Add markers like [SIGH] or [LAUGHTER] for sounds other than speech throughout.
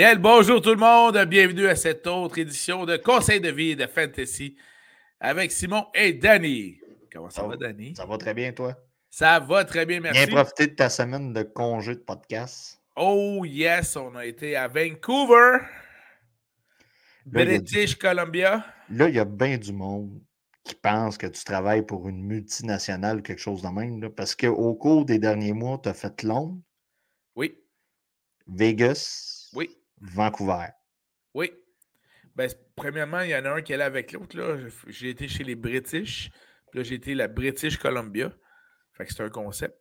Bien, bonjour tout le monde. Bienvenue à cette autre édition de Conseil de vie et de Fantasy avec Simon et Danny. Comment ça, va, Danny? Ça va très bien, toi? Ça va très bien, merci. Bien profité de ta semaine de congé de podcast. Oh yes, on a été à Vancouver, British Columbia. Là, il y a bien du monde qui pense que tu travailles pour une multinationale ou quelque chose de même. parce qu'au cours des derniers mois, tu as fait Londres. Oui. Vegas. Oui. Vancouver. Oui. Ben, premièrement, il y en a un qui est là avec l'autre. J'ai été chez les British. Puis là, j'ai été la British Columbia. Fait que c'est un concept.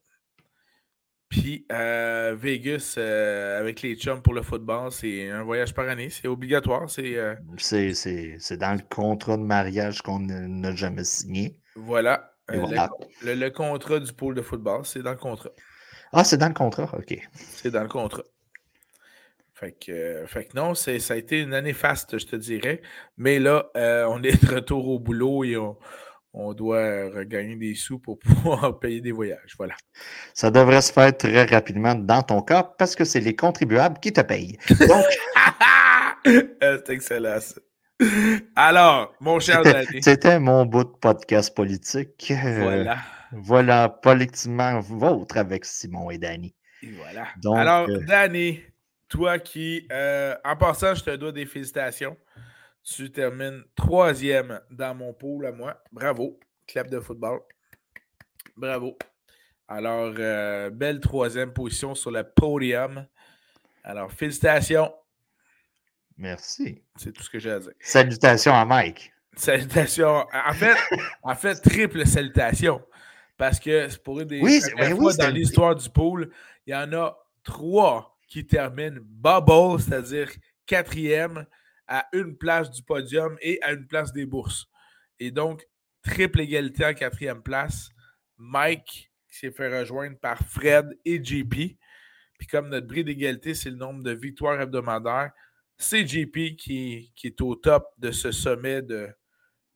Puis euh, Vegas, euh, avec les chums pour le football, c'est un voyage par année. C'est obligatoire. C'est euh, c'est dans le contrat de mariage qu'on n'a jamais signé. Voilà. Le, le, contrat du pôle de football, c'est dans le contrat. Ah, c'est dans le contrat, OK. C'est dans le contrat. Fait que, euh, fait que non, ça a été une année faste, je te dirais. Mais là, euh, on [LAUGHS] est de retour au boulot et on, doit regagner des sous pour [LAUGHS] pouvoir payer des voyages. Voilà. Ça devrait se faire très rapidement dans ton cas parce que c'est les contribuables qui te payent. Donc... Euh, [LAUGHS] c'est excellent, ça. Alors, mon cher Danny. C'était mon bout de podcast politique. Voilà. voilà, politiquement vôtre avec Simon et Danny. Et voilà. Alors, Danny, toi qui, euh, en passant, je te dois des félicitations. Tu termines troisième dans mon pool à moi. Bravo. Clap de football. Bravo. Alors, euh, belle troisième position sur le podium. Alors, félicitations. Merci. C'est tout ce que j'ai à dire. Salutations à Mike. Salutations. En fait, [LAUGHS] en fait triple salutation. Parce que c'est pour une des oui, oui, dans l'histoire du pool, il y en a trois qui termine bubble, c'est-à-dire quatrième à une place du podium et à une place des bourses. Et donc, triple égalité en quatrième place. Mike s'est fait rejoindre par Fred et JP. Puis comme notre bris d'égalité, c'est le nombre de victoires hebdomadaires, c'est JP qui, qui, est au top de ce sommet de,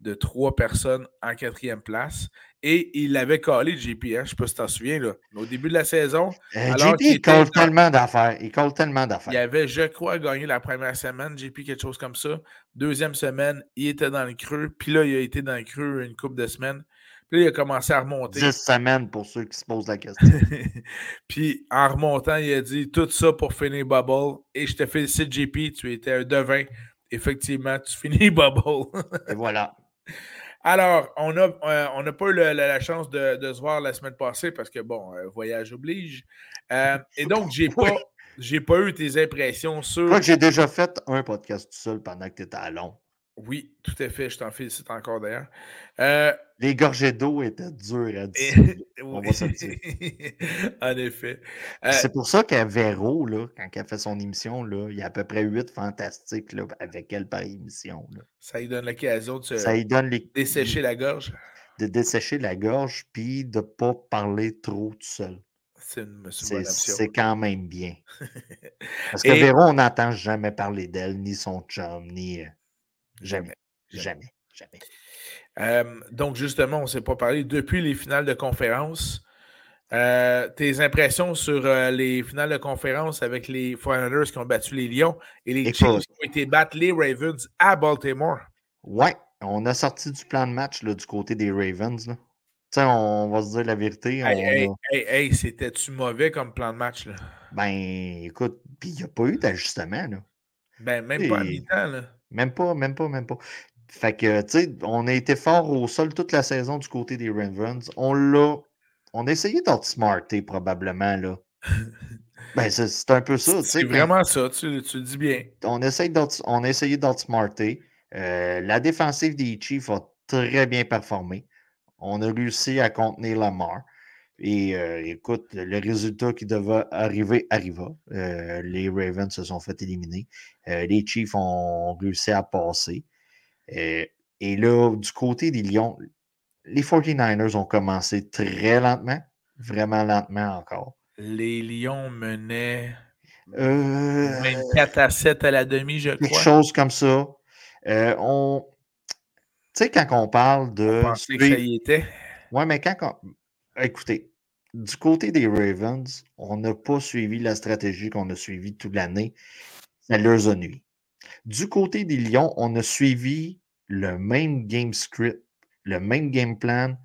de trois personnes en quatrième place. Et il avait collé JP, hein, je ne sais pas si tu t'en souviens, là, au début de la saison. Euh, JP, il colle tellement d'affaires. Il colle tellement d'affaires. Il avait, je crois, gagné la première semaine, JP, quelque chose comme ça. Deuxième semaine, il était dans le creux. Puis là, il a été dans le creux une couple de semaines. Puis là, il a commencé à remonter. Dix semaines pour ceux qui se posent la question. [LAUGHS] Puis en remontant, il a dit tout ça pour finir Bubble. Et je te félicite, JP, tu étais un devin. Effectivement, tu finis [LAUGHS] Bubble. Et voilà. Alors, on n'a euh, on pas eu la, chance de, se voir la semaine passée parce que, bon, euh, voyage oblige. Euh, [LAUGHS] et donc, j'ai pas, pas eu tes impressions sur. Je crois que j'ai déjà fait un podcast tout seul pendant que tu étais à Londres. Oui, tout à fait. Je t'en félicite encore d'ailleurs. Euh, les gorgées d'eau étaient dures à dire. [LAUGHS] On va se dire. [LAUGHS] en effet. Euh, c'est pour ça qu'à Véro, là, quand elle fait son émission, là, il y a à peu près huit fantastiques là, avec elle par émission. Ça lui donne l'occasion de ça lui donne les... dessécher la gorge? De dessécher la gorge, puis de ne pas parler trop tout seul. C'est quand même bien. [LAUGHS] Parce que Véro, on n'entend jamais parler d'elle, ni son chum, ni. Jamais. Jamais. Jamais. donc, justement, on ne s'est pas parlé depuis les finales de conférence. Euh, tes impressions sur euh, les finales de conférence avec les Foreigners qui ont battu les Lions et les Chiefs qui ont été battre les Ravens à Baltimore? Ouais, on a sorti du plan de match là, du côté des Ravens. Là. On va se dire la vérité. Hey, hey, c'était-tu mauvais comme plan de match? Là? Ben, écoute, il n'y a pas eu d'ajustement. Ben, même pas à mi-temps. Même pas, même pas, même pas. Fait que, tu sais, on a été fort au sol toute la saison du côté des Ravens. On l'a. On a essayé d'outsmarter probablement, là. [LAUGHS] ben, c'est un peu ça. C'est vraiment ça, tu, tu, le dis bien. On, essaye on a essayé d'outsmarter. Euh, la défensive des Chiefs a très bien performé. On a réussi à contenir Lamar. Et euh, écoute, le résultat qui devait arriver arriva. Euh, les Ravens se sont fait éliminer. Euh, les Chiefs ont réussi à passer. et là, du côté des Lions, les 49ers ont commencé très lentement, vraiment lentement encore. Les Lions menaient 24 à 7 à la demi, je crois. Quelque chose comme ça. on... Tu sais, quand on parle de. On que ça y était. Oui, mais quand. Écoutez, du côté des Ravens, on n'a pas suivi la stratégie qu'on a suivie toute l'année. ça leur a nuit. Du côté des Lions, on a suivi le même game script, le même game plan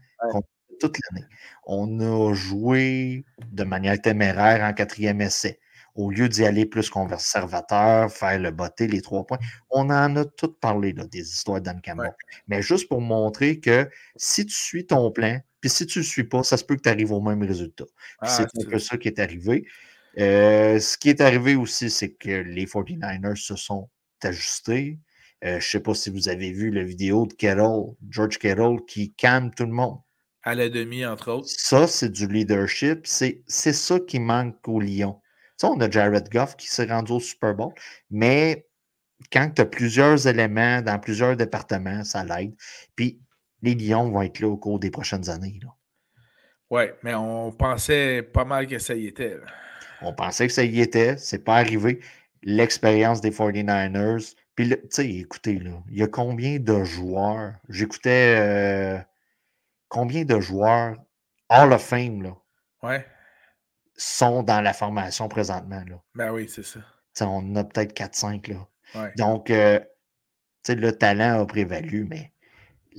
toute l'année. On a joué de manière téméraire en quatrième essai. Au lieu d'y aller plus conservateur, faire le botté, les trois points, on en a tout parlé, là, des histoires d'Anne Campbell. Mais juste pour montrer que si tu suis ton plan, puis si tu ne le suis pas, ça se peut que tu arrives au même résultat. Ah, c'est un peu ça qui est arrivé. Euh, ce qui est arrivé aussi, c'est que les 49ers se sont ajustés. Euh, je ne sais pas si vous avez vu la vidéo de Carroll, George Carroll, qui calme tout le monde. À la demi, entre autres. Ça, c'est du leadership. C'est ça qui manque au Lyon. Tu on a Jared Goff qui s'est rendu au Super Bowl, mais quand tu as plusieurs éléments dans plusieurs départements, ça l'aide. Puis les Lions vont être là au cours des prochaines années. Oui, mais on pensait pas mal que ça y était. On pensait que ça y était. C'est pas arrivé. L'expérience des 49ers, puis, tu sais, écoutez, là, il y a combien de joueurs? J'écoutais euh, combien de joueurs Hall of Fame, là, ouais. sont dans la formation présentement, là? Ben oui, c'est ça. on en a peut-être 4-5, là. Donc, euh, sais, le talent a prévalu, mais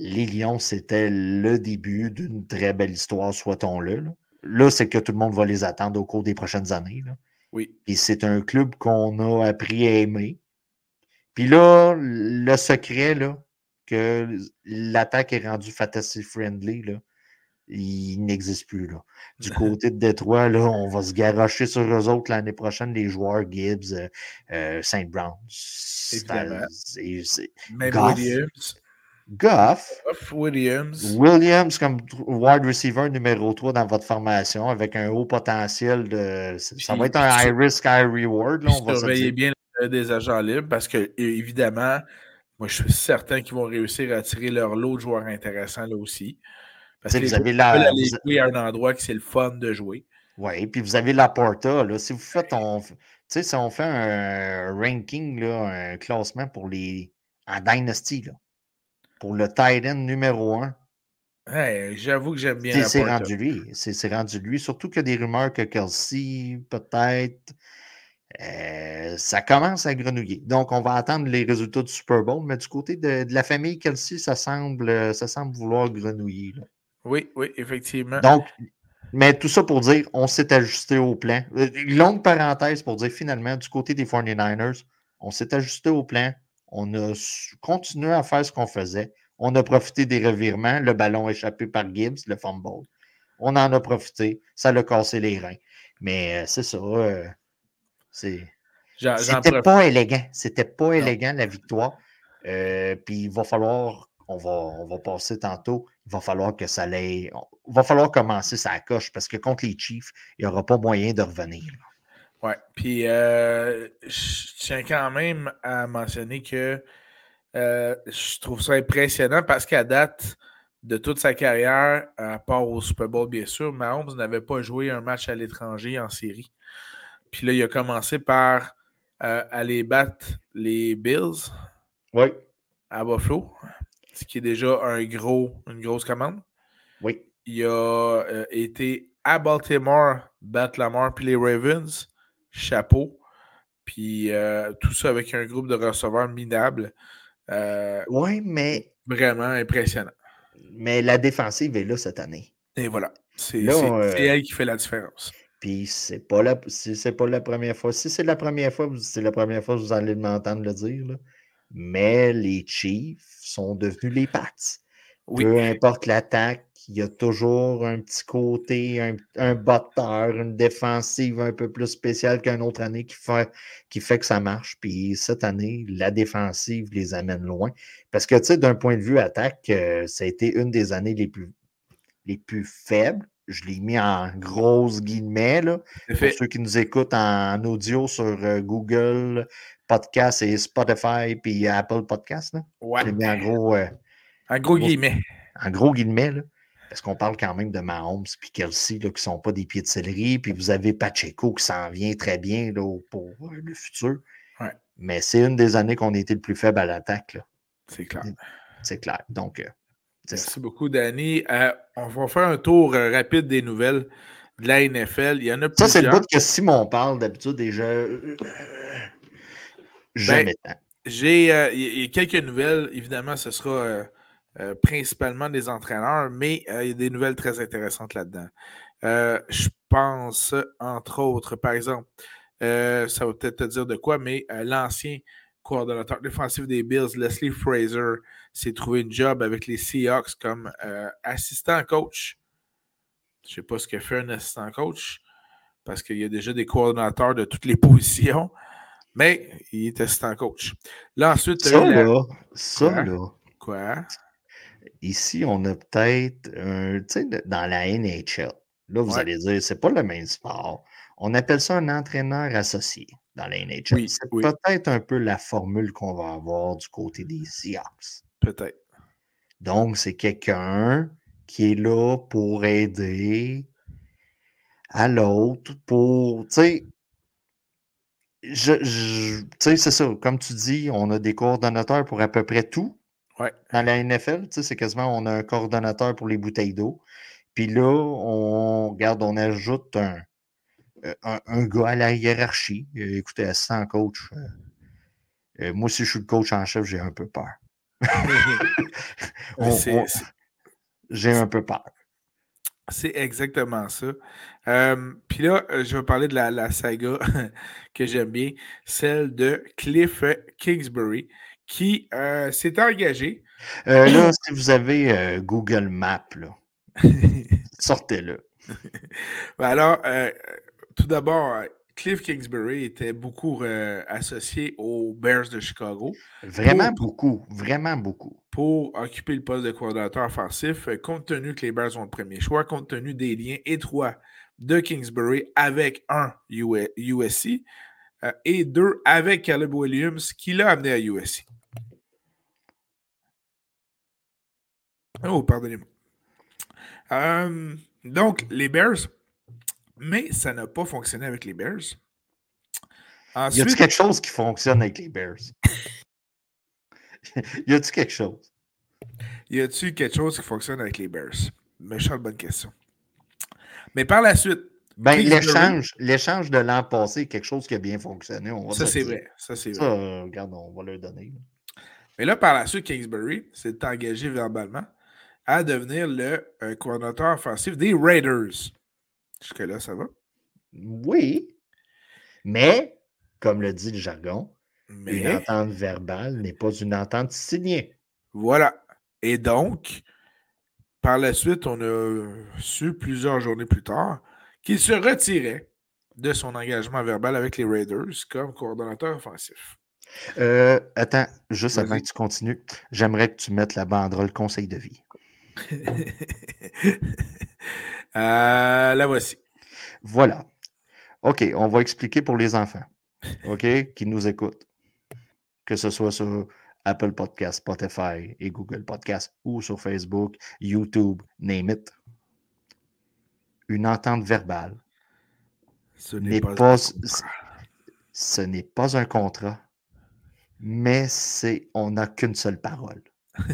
les Lions, c'était le début d'une très belle histoire, soit-on-le. Là, là c'est que tout le monde va les attendre au cours des prochaines années. Là. Oui. Et c'est un club qu'on a appris à aimer. Puis là, le secret, là, que l'attaque est rendue fantasy friendly, là, il n'existe plus. Là. Du [LAUGHS] côté de Détroit, là, on va se garocher sur eux autres l'année prochaine, les joueurs Gibbs, euh, euh Saint Brown. Même Williams. Goff. Williams. Williams comme wide receiver numéro 3 dans votre formation avec un haut potentiel de. Ça va être un high risk, high reward. Là, on va surveillez bien des agents libres parce que, évidemment, moi, je suis certain qu'ils vont réussir à attirer leur lot de joueurs intéressants là aussi. Parce que vous avez la, aller jouer à un endroit que c'est le fun de jouer. Oui, puis vous avez la Porta. Là, si vous faites on, si on fait un ranking, là, un classement pour les en Dynasty, là, pour le Titan numéro 1. J'avoue que j'aime bien. C'est rendu lui. C'est rendu lui. Surtout qu'il y a des rumeurs que Kelsey, peut-être. Euh, ça commence à grenouiller. Donc, on va attendre les résultats du Super Bowl, mais du côté de, la famille Kelsey, ça semble, ça semble vouloir grenouiller. Oui, oui, effectivement. Donc, mais tout ça pour dire, on s'est ajusté au plan. Euh, longue parenthèse pour dire finalement, du côté des 49ers, on s'est ajusté au plan. On a continué à faire ce qu'on faisait. On a profité des revirements. Le ballon échappé par Gibbs, le fumble. On en a profité. Ça l'a cassé les reins. Mais euh, c'est ça. Euh, c'était pas élégant. C'était pas élégant la victoire. Euh, puis il va falloir, on va, on va passer tantôt, il va falloir que ça l'aille. Il va falloir commencer sa coche parce que contre les Chiefs, il n'y aura pas moyen de revenir. Ouais, puis euh, je tiens quand même à mentionner que euh, je trouve ça impressionnant parce qu'à date de toute sa carrière, à part au Super Bowl, bien sûr, Mahomes n'avait pas joué un match à l'étranger en série. Puis là, il a commencé par euh, aller battre les Bills oui. à Buffalo, ce qui est déjà un gros, une grosse commande. Oui. Il a été à Baltimore battre Lamar puis les Ravens chapeau. Puis euh, tout ça avec un groupe de receveurs minables. Euh, oui, mais. Vraiment impressionnant. Mais la défensive est là cette année. Et voilà. C'est euh, elle qui fait la différence. Puis c'est pas la c'est pas la première fois. Si c'est la première fois, c'est la première fois que vous allez m'entendre le dire. Mais les Chiefs sont devenus les Pats. Peu importe l'attaque, il y a toujours un petit côté, un, un batteur, une défensive un peu plus spéciale qu'une autre année qui fait, qui fait que ça marche. Puis cette année, la défensive les amène loin. Parce que, tu sais, d'un point de vue attaque, euh, ça a été une des années les plus, les plus faibles. Je l'ai mis en grosses guillemets, là, pour ceux qui nous écoutent en audio sur euh, Google Podcast et Spotify puis Apple Podcast. Là. Ouais. Je l'ai mis en gros. Euh, en gros guillemets. En gros guillemets, là. Parce qu'on parle quand même de Mahomes puis Kelsey là, qui ne sont pas des pieds de céleri. Puis vous avez Pacheco qui s'en vient très bien là, pour euh, le futur. Mais c'est une des années qu'on a été le plus faible à l'attaque. C'est clair. C'est clair. Donc, euh, Merci beaucoup, Danny. Euh, on va faire un tour rapide des nouvelles de la NFL. Il y en a Ça, c'est le bout que Simon parle d'habitude déjà. Jamais tant. J'ai euh, y quelques nouvelles. Évidemment, ce sera euh, euh, principalement des entraîneurs, mais il y a des nouvelles très intéressantes là-dedans. je pense, entre autres, par exemple, ça va peut-être te dire de quoi, mais l'ancien coordonnateur défensif des Bills, Leslie Fraser, s'est trouvé une job avec les Seahawks comme assistant coach. Je ne sais pas ce que fait un assistant coach parce qu'il y a déjà des coordonnateurs de toutes les [LAUGHS] positions. Mais il est assistant coach. Là, ensuite, ça, là, ça, là. Quoi? Ici, on a peut-être un. Tu sais, dans la NHL, là, vous Ouais. allez dire, c'est pas le même sport. On appelle ça un entraîneur associé dans la NHL. Oui, c'est oui. peut-être un peu la formule qu'on va avoir du côté des Seahawks. Peut-être. Donc, c'est quelqu'un qui est là pour aider à l'autre, pour, tu sais, je, je- tu sais, c'est ça, comme tu dis, on a des coordonnateurs pour à peu près tout Ouais. dans la NFL, c'est quasiment, on a un coordonnateur pour les bouteilles d'eau, puis là, on, regarde, on ajoute un, euh, un, un gars à la hiérarchie. Euh, écoutez, assistant coach, euh, moi, si je suis le coach en chef, j'ai un peu peur. [LAUGHS] J'ai un peu peur. C'est exactement ça. Euh, Puis là, je vais parler de la, la saga [LAUGHS] que j'aime bien, celle de Cliff Kingsbury, qui euh, s'est engagé. Euh, là, si vous avez euh, Google Maps, [LAUGHS] sortez-le. [LAUGHS] Ben Alors, tout d'abord, Cliff Kingsbury était beaucoup associé aux Bears de Chicago Vraiment Pour- beaucoup, vraiment beaucoup. pour occuper le poste de coordonnateur offensif, compte tenu que les Bears ont le premier choix, compte tenu des liens étroits de Kingsbury avec un USC et deux avec Caleb Williams qui l'a amené à USC. Oh, pardonnez-moi. Euh, donc, les Bears, mais ça n'a pas fonctionné avec les Bears. Y a-t-il quelque chose qui fonctionne avec les Bears? [LAUGHS] y a-t-il quelque chose? y a-t-il quelque chose qui fonctionne avec les Bears? Méchante bonne question. Mais par la suite, Ben, l'échange, l'échange de l'an passé est quelque chose qui a bien fonctionné. On va ça c'est le vrai. Ça c'est vrai. Ça, euh, regarde, on va leur donner. Mais là, par la suite, Kingsbury s'est engagé verbalement à devenir le euh, coordonnateur offensif des Raiders. Jusque-là, ça va? Oui, mais, comme le dit le jargon, une entente verbale n'est pas une entente signée. voilà. Et donc, par la suite, on a su plusieurs journées plus tard qu'il se retirait de son engagement verbal avec les Raiders comme coordonnateur offensif. Euh, attends, juste avant que tu continues, j'aimerais que tu mettes la banderole conseil de vie. [LAUGHS] Euh, la voici. Voilà. OK, on va expliquer pour les enfants, OK, qui nous écoutent, que ce soit sur Apple Podcast, Spotify et Google Podcast ou sur Facebook, YouTube, name it. Une entente verbale, Ce n'est pas- ce n'est pas un contrat, mais c'est on n'a qu'une seule parole. [LAUGHS]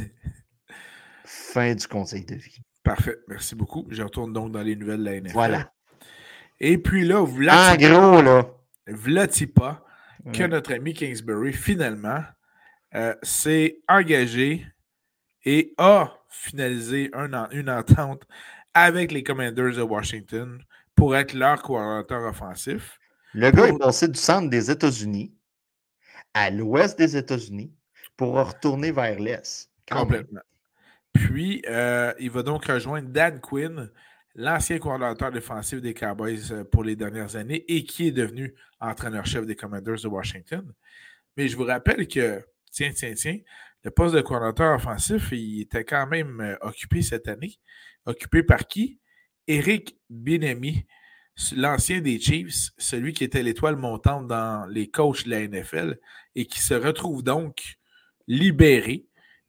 fin du conseil de vie. Parfait, merci beaucoup. Je retourne donc dans les nouvelles de la NFL. Voilà. Et puis là, En v'là gros, là. que notre ami Kingsbury, finalement, euh, s'est engagé et a finalisé un en- une entente avec les Commanders de Washington pour être leur coordinateur offensif. Le gars est passé du centre des États-Unis à l'ouest des États-Unis pour retourner vers l'est. Même. Puis, euh, il va donc rejoindre Dan Quinn, l'ancien coordinateur défensif des Cowboys euh, pour les dernières années et qui est devenu entraîneur-chef des Commanders de Washington. Mais je vous rappelle que, tiens, tiens, tiens, le poste de coordinateur offensif, il était quand même euh, occupé cette année. Occupé par qui? Eric Binemi, l'ancien des Chiefs, celui qui était l'étoile montante dans les coachs de la NFL et qui se retrouve donc libéré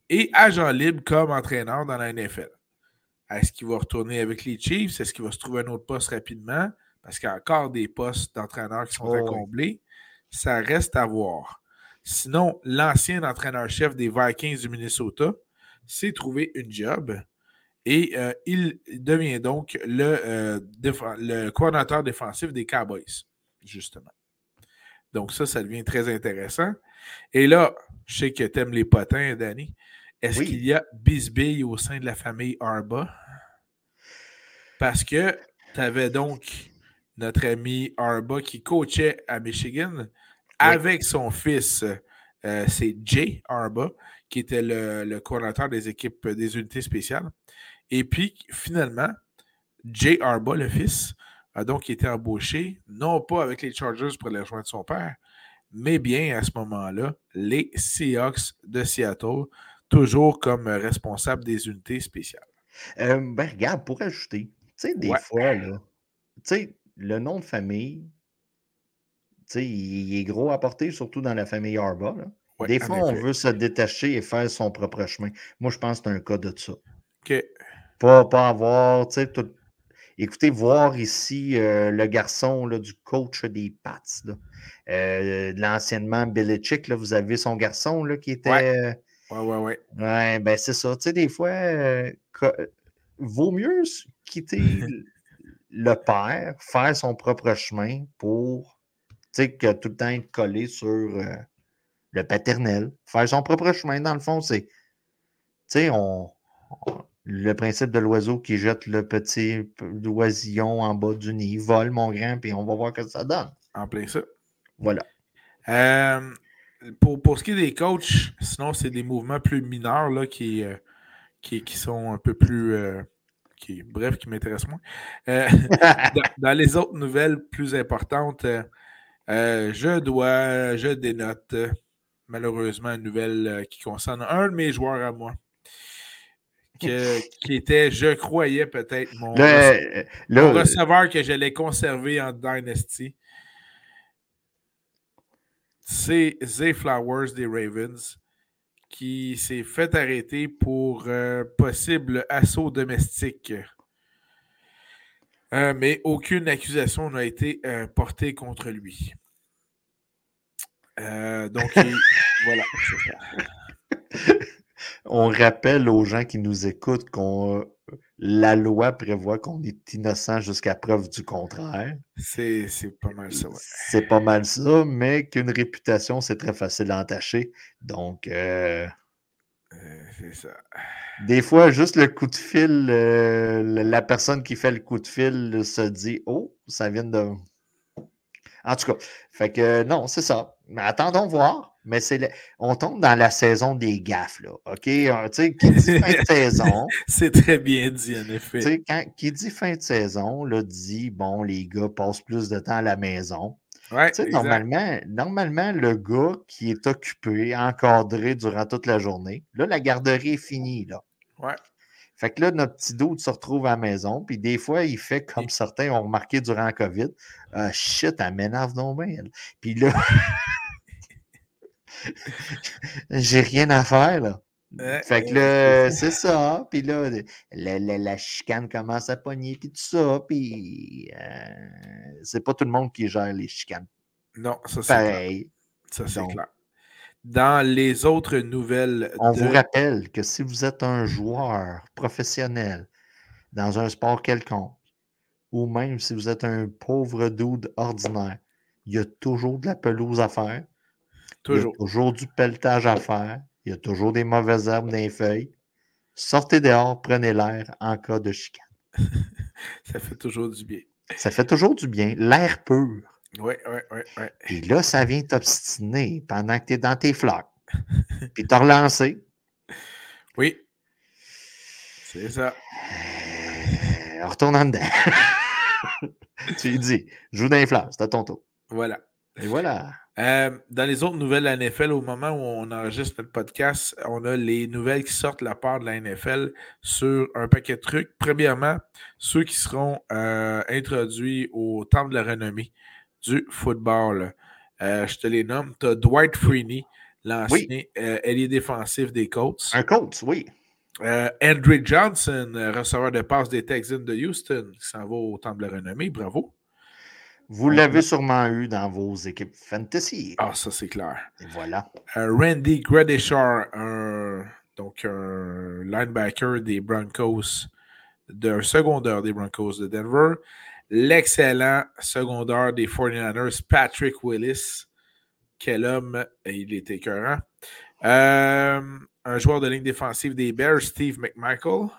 et agent libre comme entraîneur dans la NFL. Est-ce qu'il va retourner avec les Chiefs? Est-ce qu'il va se trouver un autre poste rapidement? Parce qu'il y a encore des postes d'entraîneurs qui sont Oh à combler. Ça reste à voir. Sinon, l'ancien entraîneur-chef des Vikings du Minnesota s'est trouvé une job et euh, il devient donc le, euh, le coordinateur défensif des Cowboys, justement. Donc ça, ça devient très intéressant. Et là, je sais que tu aimes les potins, Danny. Est-ce qu'il y a bisbille au sein de la famille Arba? Parce que tu avais donc notre ami Arba qui coachait à Michigan avec son fils, euh, c'est Jay Arba, qui était le, le coordinateur des équipes des unités spéciales. Et puis, finalement, Jay Arba, le fils, a donc été embauché, non pas avec les Chargers pour les rejoindre son père, mais bien à ce moment-là, les Seahawks de Seattle, toujours comme responsable des unités spéciales. Euh, ben, regarde, pour ajouter, tu sais, des fois, là, tu sais, le nom de famille, tu sais, il est gros à porter, surtout dans la famille Arba. des fois, on veut se détacher et faire son propre chemin. Moi, je pense que c'est un cas de ça. OK. Pas, pas avoir, tu sais, tout, Écoutez, voir ici euh, le garçon là, du coach des Pats, euh, de l'anciennement Belichick, là, vous avez son garçon là, qui était. Ouais, ouais, ouais. Ouais, ouais ben c'est ça. Tu sais, des fois, euh, vaut mieux quitter [LAUGHS] le père, faire son propre chemin pour tu sais, que tout le temps être collé sur le paternel. Faire son propre chemin, dans le fond, c'est. Tu sais, on le principe de l'oiseau qui jette le petit oisillon en bas du nid, vole mon grand, puis on va voir ce que ça donne. En plein ça. Voilà. Euh, pour, pour, ce qui est des coachs, sinon, c'est des mouvements plus mineurs là, qui, euh, qui, sont un peu plus. Euh, qui, bref, qui m'intéressent moins. [LAUGHS] dans, les autres nouvelles plus importantes, je dois, je dénote malheureusement une nouvelle qui concerne un de mes joueurs à moi qui était, je croyais peut-être, mon, euh, receveur que j'allais conserver en Dynasty. C'est Zay Flowers des Ravens qui s'est fait arrêter pour euh, possible assaut domestique. Euh, mais aucune accusation n'a été portée contre lui. donc, [LAUGHS] voilà. [LAUGHS] on rappelle aux gens qui nous écoutent qu'on la loi prévoit qu'on est innocent jusqu'à preuve du contraire. C'est pas mal ça, C'est pas mal ça, mais qu'une réputation, c'est très facile à entacher. Donc, euh, euh, c'est ça. Des fois, juste le coup de fil, euh, la personne qui fait le coup de fil se dit Oh, ça vient de. En tout cas, fait que non, c'est ça. Mais attendons voir mais c'est on tombe dans la saison des gaffes, là. OK? Euh, tu sais, qui dit fin de [LAUGHS] saison. c'est très bien dit, en effet. Tu sais, quand, qui dit fin de saison, là, dit, bon, les gars passent plus de temps à la maison. Ouais, tu sais, normalement, normalement, le gars qui est occupé, encadré durant toute la journée, là, la garderie est finie, là. Ouais. Fait que là, notre petit doute se retrouve à la maison, puis des fois, il fait comme certains ont remarqué durant la COVID. Ah, shit, elle m'énerve non. Puis là. [LAUGHS] J'ai rien à faire, là. fait que là, [LAUGHS] c'est ça. Puis là, la, chicane commence à pogner, puis tout ça. Puis euh, c'est pas tout le monde qui gère les chicanes. Non, ça c'est Pareil. Ça c'est clair. Dans les autres nouvelles. On vous rappelle que si vous êtes un joueur professionnel dans un sport quelconque, ou même si vous êtes un pauvre dude ordinaire, il y a toujours de la pelouse à faire. Toujours. Il y a toujours du pelletage à faire. Il y a toujours des mauvaises herbes dans les feuilles. Sortez dehors, prenez l'air en cas de chicane. [LAUGHS] ça fait toujours du bien. Ça fait toujours du bien. L'air pur. Oui, oui, oui. Ouais. Puis là, ça vient t'obstiner pendant que tu es dans tes flaques. Puis t'as relancé. [LAUGHS] Oui. C'est ça. Euh, retourne en dedans. [LAUGHS] tu lui dis, joue dans les fleurs, c'est à ton tour. Voilà. Et voilà. Euh, dans les autres nouvelles de la NFL, au moment où on enregistre notre podcast, on a les nouvelles qui sortent de la part de la NFL sur un paquet de trucs. Premièrement, ceux qui seront euh, introduits au Temple de la renommée du football. Euh, je te les nomme. Tu as Dwight Freeney, l'ancien ailier défensif des Colts. Un Colts, oui. Andrew Johnson, receveur de passe des Texans de Houston, qui s'en va au Temple de la renommée. Bravo. Vous l'avez sûrement eu dans vos équipes fantasy. Ah, ça, c'est clair. Et voilà. Randy Gradishar, donc un linebacker des Broncos, d'un secondaire des Broncos de Denver. L'excellent secondaire des 49ers, Patrick Willis. Quel homme, il était écœurant. Euh, un joueur de ligne défensive des Bears, Steve McMichael.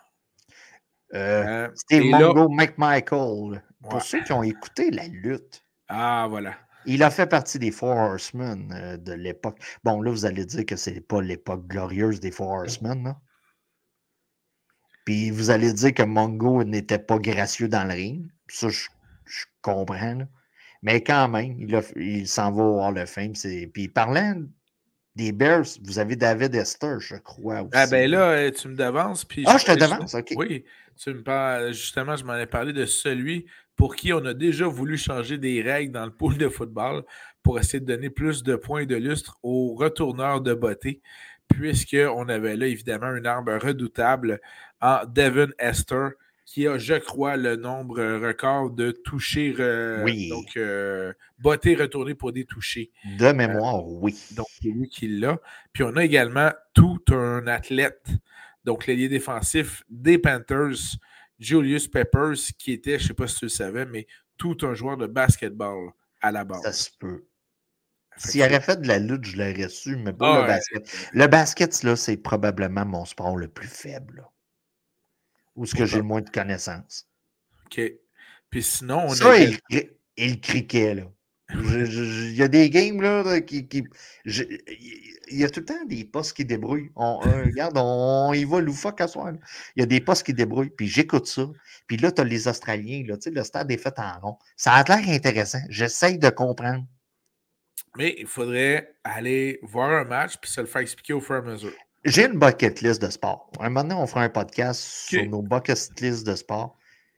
Euh, Steve Mongo McMichael. Pour ceux qui ont écouté la lutte. Ah, voilà. Il a fait partie des Four Horsemen de l'époque. Bon, là, vous allez dire que c'est pas l'époque glorieuse des Four Horsemen. Là. Puis vous allez dire que Mongo n'était pas gracieux dans le ring. Ça, je, comprends. Mais quand même, il, il s'en va au Hall of Fame. Puis parlant des Bears, vous avez David Esther, je crois. Aussi. Ah ben là, euh, tu me devances. Puis ah, je, te devance, OK. Oui, tu me parles. Justement, je m'en ai parlé de celui pour qui on a déjà voulu changer des règles dans le pool de football pour essayer de donner plus de points de lustre aux retourneurs de beauté, puisqu'on avait là évidemment une arme redoutable en Devin Esther, qui a, je crois, le nombre record de toucher, oui. donc euh, retourné pour des touchés. De euh, mémoire, oui. Donc, c'est lui qui l'a. Puis on a également tout un athlète, donc l'ailier défensif des Panthers, Julius Peppers, qui était, je ne sais pas si tu le savais, mais tout un joueur de basketball à la base. Ça se peut. S'il avait fait de la lutte, je l'aurais su, mais pas le basket. Le basket, là, c'est probablement mon sport le plus faible. Où est-ce que j'ai le moins de connaissances. OK. Puis sinon, on Ça, a. Il, il criquait, là. Il y a des games là, qui. il y a tout le temps des postes qui débrouillent. On, euh, [LAUGHS] regarde, on, y va loufoque à soir. Il y a des postes qui débrouillent, puis j'écoute ça. Puis là, tu as les Australiens, là, le stade est fait en rond. Ça a l'air intéressant. J'essaye de comprendre. Mais il faudrait aller voir un match puis se le faire expliquer au fur et à mesure. J'ai une bucket list de sport. Un moment donné, on fera un podcast sur nos bucket list de sport.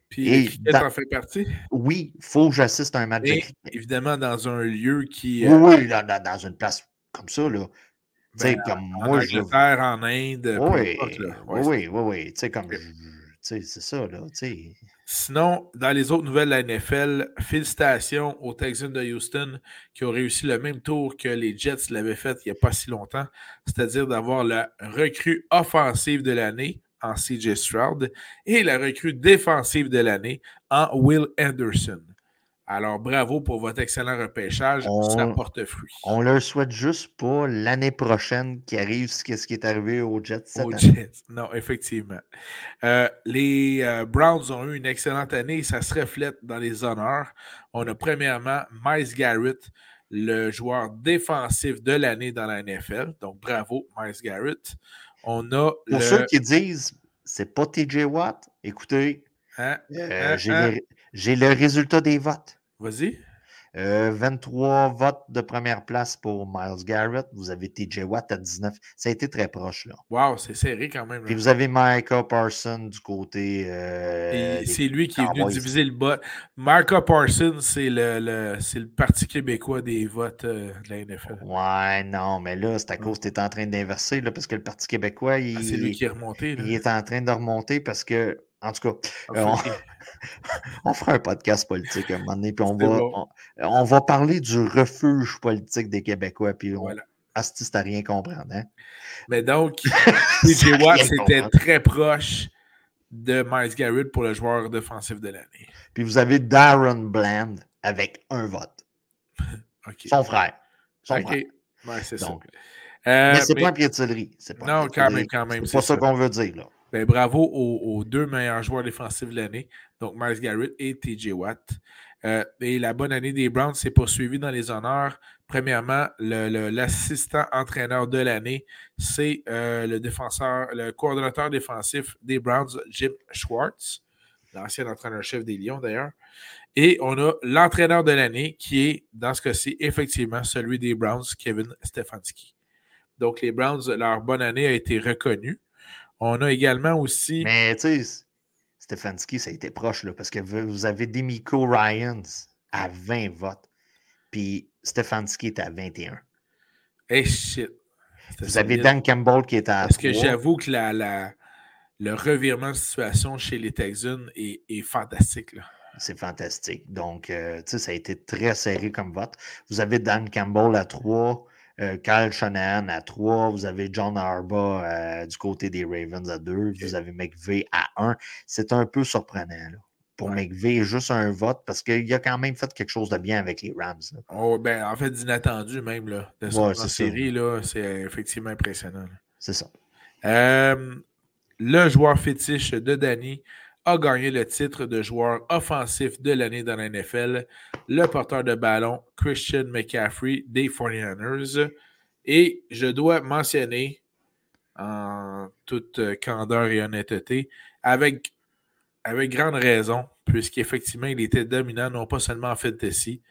Puis et dans... en fait partie? Oui, il faut que j'assiste à un match et, Évidemment, dans un lieu qui. Oui, oui dans, dans, une place comme ça, là. Ben, comme en moi, je... en Inde. Oui, oui, oui, oui, Tu sais, comme. C'est ça, là. Sinon, dans les autres nouvelles de la NFL, félicitations aux Texans de Houston qui ont réussi le même tour que les Jets l'avaient fait il n'y a pas si longtemps, c'est-à-dire d'avoir la recrue offensive de l'année en CJ Stroud et la recrue défensive de l'année en Will Anderson. Alors, bravo pour votre excellent repêchage. ça porte fruit. On leur souhaite juste pas l'année prochaine qui arrive ce qui est arrivé aux Jets. Aux Jets. Non, effectivement. Euh, les euh, Browns ont eu une excellente année et ça se reflète dans les honneurs. On a premièrement Miles Garrett, le joueur défensif de l'année dans la NFL. Donc, bravo, Miles Garrett. On a Pour ceux qui disent c'est pas TJ Watt, écoutez, hein? Euh, hein? j'ai le résultat des votes. Vas-y. 23 euh, votes de première place pour Miles Garrett. Vous avez TJ Watt à 19. Ça a été très proche, là. Wow, c'est serré quand même. Et vous avez Micah Parsons du côté. Euh, c'est lui qui est venu diviser le vote. Micah Parsons, c'est le, le, le, Parti québécois des votes euh, de la NFL. Ouais, non, mais là, c'est à cause que tu es en train d'inverser, parce que le Parti québécois, il, ah, c'est lui qui est remonté. Il est en train de remonter parce que en tout cas, euh, [LAUGHS] on, fera un podcast politique à un moment donné, puis on va, on, va parler du refuge politique des Québécois, puis on, voilà. Asti, c'est à rien comprendre. Hein? Mais donc, [LAUGHS] [LAUGHS] TJ Watt, c'était très proche de Miles Garrett pour le joueur défensif de l'année. Puis vous avez Darren Bland avec un vote. Son frère. Son frère. Ouais, c'est ça. Euh, mais c'est pas un de Non, quand même, quand même. C'est pas ça, qu'on veut dire. Là. Ben, bravo aux, deux meilleurs joueurs défensifs de l'année, donc Miles Garrett et TJ Watt. Euh, et la bonne année des Browns s'est poursuivie dans les honneurs. Premièrement, l'assistant entraîneur de l'année, c'est euh, le défenseur, le coordonnateur défensif des Browns, Jim Schwartz, l'ancien entraîneur-chef des Lions d'ailleurs. Et on a l'entraîneur de l'année qui est, dans ce cas-ci, effectivement celui des Browns, Kevin Stefanski. Donc, les Browns, leur bonne année a été reconnue. On a également aussi. Mais tu sais, Stefanski, ça a été proche, là, parce que vous avez Demico Ryans à 20 votes, puis Stefanski est à 21. Eh shit. Vous avez Dan Campbell qui est à. Parce que j'avoue que la, la, le revirement de situation chez les Texans est, est fantastique. C'est fantastique. Donc, euh, tu sais, ça a été très serré comme vote. Vous avez Dan Campbell à 3, euh, Kyle Shanahan à 3, vous avez John Arba euh, du côté des Ravens à 2, vous avez McVeigh à 1. C'est un peu surprenant. pour McVeigh juste un vote parce qu'il a quand même fait quelque chose de bien avec les Rams. Oh, ben, en fait, d'inattendu même. Là, de son série, c'est effectivement impressionnant. C'est ça. Euh, le joueur fétiche de Danny a gagné le titre de joueur offensif de l'année dans la NFL, le porteur de ballon Christian McCaffrey des 49ers. Et je dois mentionner, en toute candeur et honnêteté, avec, avec grande raison, puisqu'effectivement, il était dominant, non pas seulement en fantasy,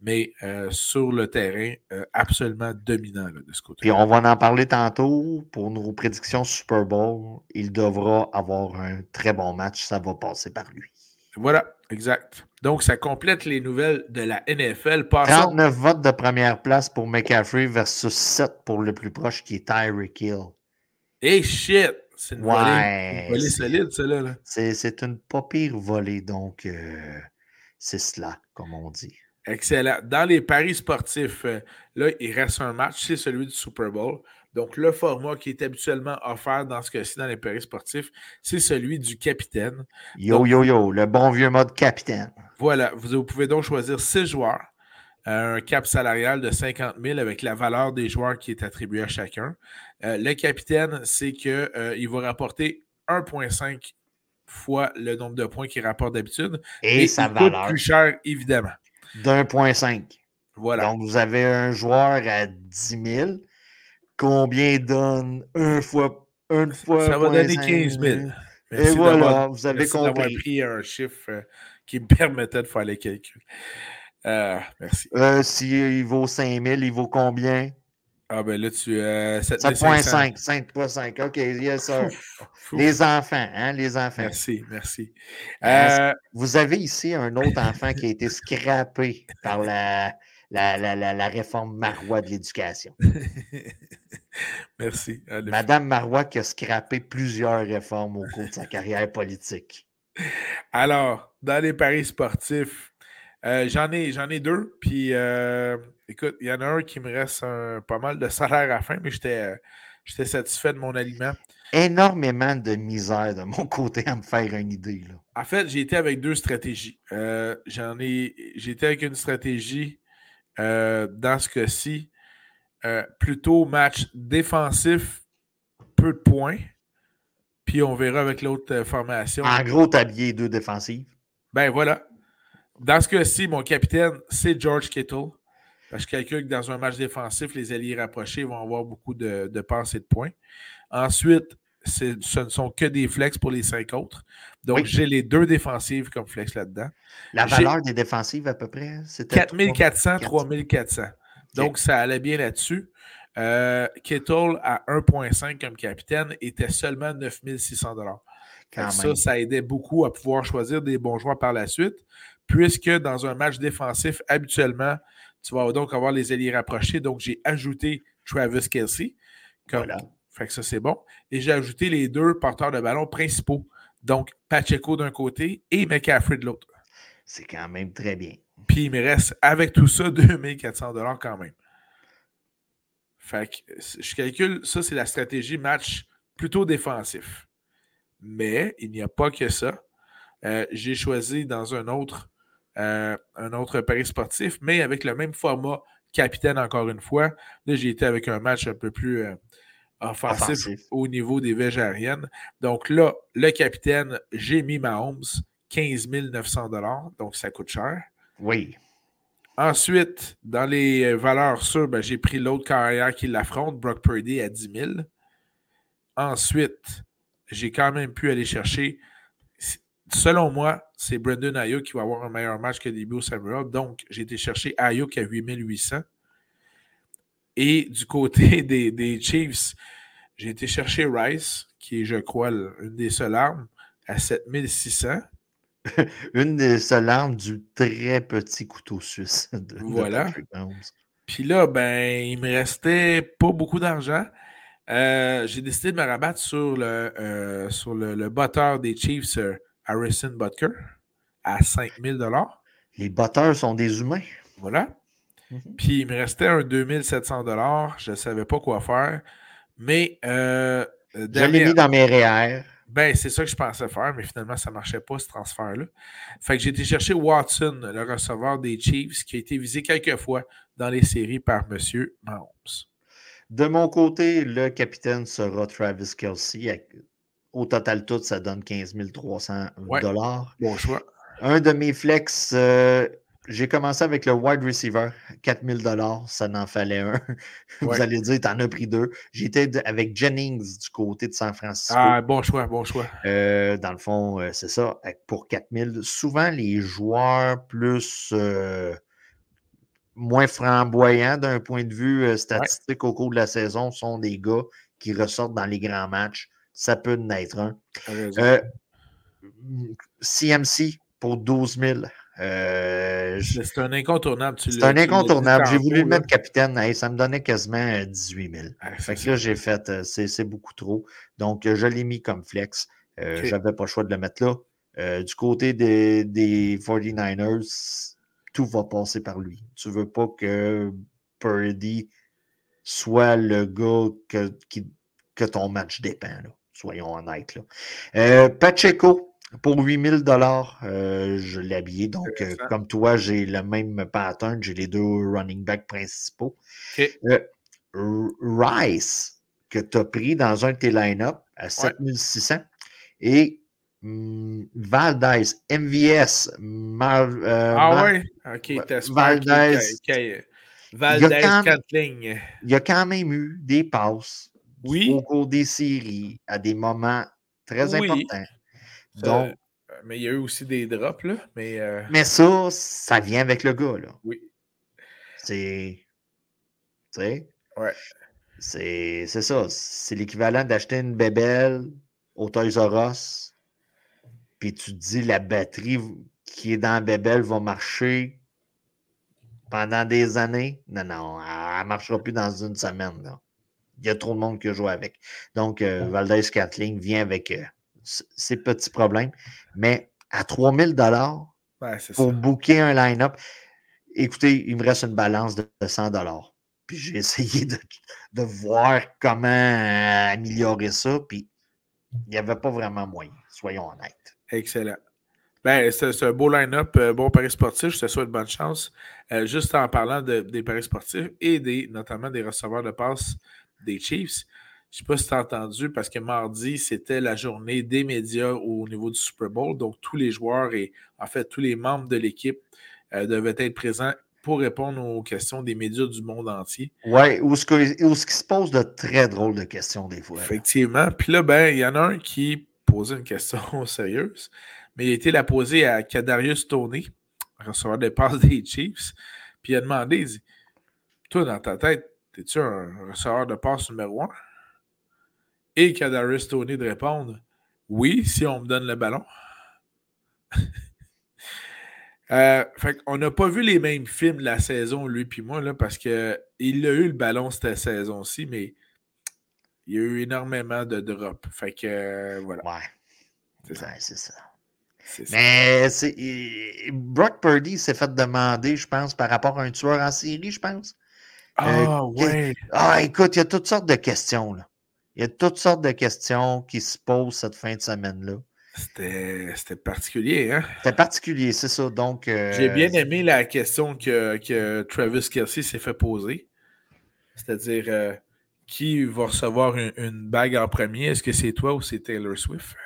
mais euh, sur le terrain, euh, absolument dominant de ce côté. Et on va en parler tantôt pour nos prédictions Super Bowl. Il devra avoir un très bon match, ça va passer par lui. Voilà, exact. Donc, ça complète les nouvelles de la NFL. Passons... 39 votes de première place pour McCaffrey versus 7 pour le plus proche qui est Tyreek Hill. Et shit! C'est une, volée, solide, celle-là. C'est une pas pire volée, donc euh, c'est cela, comme on dit. Excellent. Dans les paris sportifs, euh, là, il reste un match, c'est celui du Super Bowl. Donc, le format qui est habituellement offert dans ce cas-ci, dans les paris sportifs, c'est celui du capitaine. Yo, yo, yo, le bon vieux mode capitaine. Voilà. Vous, pouvez donc choisir six joueurs, euh, un cap salarial de 50 000 avec la valeur des joueurs qui est attribuée à chacun. Euh, le capitaine, c'est qu'il va rapporter 1,5 fois le nombre de points qu'il rapporte d'habitude. Et, sa valeur. plus cher, évidemment d'un point cinq. Voilà. Donc, vous avez un joueur à 10 000. Combien donne un fois, une fois Ça va donner 15 000. Et voilà, vous avez compris. d'avoir pris un chiffre euh, qui me [LAUGHS] permettait de faire les calculs. Euh, merci. Euh, S'il vaut 5 000, il vaut combien? Ah ben là, tu... Euh, 7.5. 5.5. OK, yes, sir. Les enfants, hein, les enfants. Merci, merci. Euh, vous avez ici un autre enfant qui a été scrappé par la, la, la, la, réforme Marois de l'éducation. [LAUGHS] merci. Madame Marois qui a scrappé plusieurs réformes au cours de sa [LAUGHS] carrière politique. Alors, dans les paris sportifs, euh, j'en ai, j'en ai deux, puis... Euh, Écoute, il y en a un qui me reste pas mal de salaire à la fin, mais j'étais satisfait de mon aliment. Énormément de misère de mon côté à me faire une idée. Là. En fait, j'ai été avec deux stratégies. Euh, j'en ai. J'ai été avec une stratégie dans ce cas-ci. Plutôt match défensif, peu de points. Puis on verra avec l'autre formation. En gros, tablier deux défensives. Ben voilà. Dans ce cas-ci, mon capitaine, c'est George Kittle. Parce que je calcule que dans un match défensif, les alliés rapprochés vont avoir beaucoup de, de passes et de points. Ensuite, ce ne sont que des flex pour les cinq autres. Donc, j'ai les deux défensives comme flex là-dedans. La valeur des défensives, à peu près, c'était 4400, 3400. Donc, ça allait bien là-dessus. Euh, Kittle à 1,5 comme capitaine était seulement 9600 Ça, ça aidait beaucoup à pouvoir choisir des bons joueurs par la suite, puisque dans un match défensif, habituellement, tu vas donc avoir les alliés rapprochés. Donc, j'ai ajouté Travis Kelsey. Comme... Fait que ça, c'est bon. Et j'ai ajouté les deux porteurs de ballon principaux. Donc, Pacheco d'un côté et McCaffrey de l'autre. C'est quand même très bien. Puis, il me reste, avec tout ça, [LAUGHS] 2400 quand même. Fait que je calcule, ça, c'est la stratégie match plutôt défensif. Mais il n'y a pas que ça. Euh, j'ai choisi dans un autre euh, un autre pari sportif, mais avec le même format capitaine encore une fois. Là, j'ai été avec un match un peu plus euh, offensif, au niveau des végétariennes. Donc là, le capitaine, j'ai mis Mahomes, 15 900 donc ça coûte cher. Oui. Ensuite, dans les valeurs sûres, ben, j'ai pris l'autre carrière qui l'affronte, Brock Purdy, à 10 000. Ensuite, j'ai quand même pu aller chercher selon moi, c'est Brendan Ayuk qui va avoir un meilleur match que Debo Samuel. Donc, j'ai été chercher Ayuk à 8800. Et du côté [LAUGHS] des, Chiefs, j'ai été chercher Rice, qui est, je crois, une des seules armes, à 7600. [LAUGHS] une des seules armes du très petit couteau suisse. voilà. Puis là, ben, il me restait pas beaucoup d'argent. Euh, j'ai décidé de me rabattre sur le, euh, sur le, batteur des Chiefs, euh, Harrison Butker à 5000 Les batteurs sont des humains. Voilà. Mhm. Puis il me restait un 2700 Je ne savais pas quoi faire. Mais. Euh, l'ai mis dans mes REER. Ben, c'est ça que je pensais faire, mais finalement, ça ne marchait pas, ce transfert-là. Fait que j'ai été chercher Watson, le receveur des Chiefs, qui a été visé quelques fois dans les séries par M. Mahomes. De mon côté, le capitaine sera Travis Kelsey. Au total, tout, ça donne 15 300 dollars. Bon choix. Un de mes flex, euh, j'ai commencé avec le wide receiver, 4000 dollars, ça n'en fallait un. [LAUGHS] Vous allez dire, t'en as pris deux. J'étais avec Jennings du côté de San Francisco. Ah, bon choix, bon choix. Euh, dans le fond, euh, c'est ça, pour 4000. Souvent, les joueurs plus euh, moins flamboyants d'un point de vue statistique au cours de la saison sont des gars qui ressortent dans les grands matchs. Ça peut en être un. CMC pour 12 000. Euh, c'est un incontournable. C'est un incontournable. J'ai voulu le mettre capitaine. ça me donnait quasiment 18 000. fait que là, j'ai fait, euh, c'est beaucoup trop. Donc, je l'ai mis comme flex. Euh, je n'avais pas le choix de le mettre là. du côté des, des, 49ers, tout va passer par lui. Tu ne veux pas que Purdy soit le gars que, que ton match dépend. Soyons honnêtes. Pacheco, pour 8000 dollars, euh, je l'ai habillé. Donc, euh, comme toi, j'ai le même pattern. J'ai les deux running backs principaux. Euh, Rice, que tu as pris dans un de tes line-up à 7600. Et mm, Valdez, MVS, ah oui? OK, Valdez. Valdez, il, y a quand même eu des passes au cours des séries à des moments très importants. Donc, euh, mais il y a eu aussi des drops, là. Mais, euh, mais ça, ça vient avec le gars, là. Oui. C'est. Tu sais? Ouais. C'est ça. C'est l'équivalent d'acheter une bébelle au Toys R Us, puis tu te dis la batterie qui est dans la bébelle va marcher pendant des années. Non, non, elle ne marchera plus dans une semaine. Là. Il y a trop de monde qui joue avec. Donc, euh, Valdez Catling vient avec ces petits problèmes. Mais à 3000 dollars pour booker un line-up, écoutez, il me reste une balance de 100 dollars. Puis j'ai [LAUGHS] essayé de, voir comment améliorer ça. Puis il n'y avait pas vraiment moyen, soyons honnêtes. Excellent. Ben, c'est un beau line-up, euh, bon pari sportif. Je te souhaite bonne chance. Euh, juste en parlant des paris sportifs et des, notamment des receveurs de passe des Chiefs, je ne sais pas si tu as entendu, parce que mardi, c'était la journée des médias au niveau du Super Bowl. Donc, tous les joueurs et en fait, tous les membres de l'équipe euh, devaient être présents pour répondre aux questions des médias du monde entier. Oui, ou ce, qui se pose de très drôles de questions des fois. Effectivement. Puis là, ben, il y en a un qui posait une question [LAUGHS] sérieuse, mais il a été la poser à Kadarius Tony, receveur des passes des Chiefs. Puis il a demandé, il dit, toi, dans ta tête, es-tu un receveur de passe numéro un? et Kadarius Tony de répondre Oui, si on me donne le ballon. [LAUGHS] euh, fait on n'a pas vu les mêmes films de la saison, lui puis moi, là, parce qu'il a eu le ballon cette saison-ci, mais il y a eu énormément de drops. Fait que euh, voilà. Ouais. C'est ça. c'est ça. Mais c'est, Brock Purdy s'est fait demander, je pense, par rapport à un tueur en série, je pense. Ah, ouais. Ah, écoute, il y a toutes sortes de questions, là. Il y a toutes sortes de questions qui se posent cette fin de semaine-là. C'était particulier, hein? C'était particulier, c'est ça. Donc. Euh, J'ai bien aimé la question que, que Travis Kelsey s'est fait poser. C'est-à-dire, euh, qui va recevoir une, bague en premier? Est-ce que c'est toi ou c'est Taylor Swift?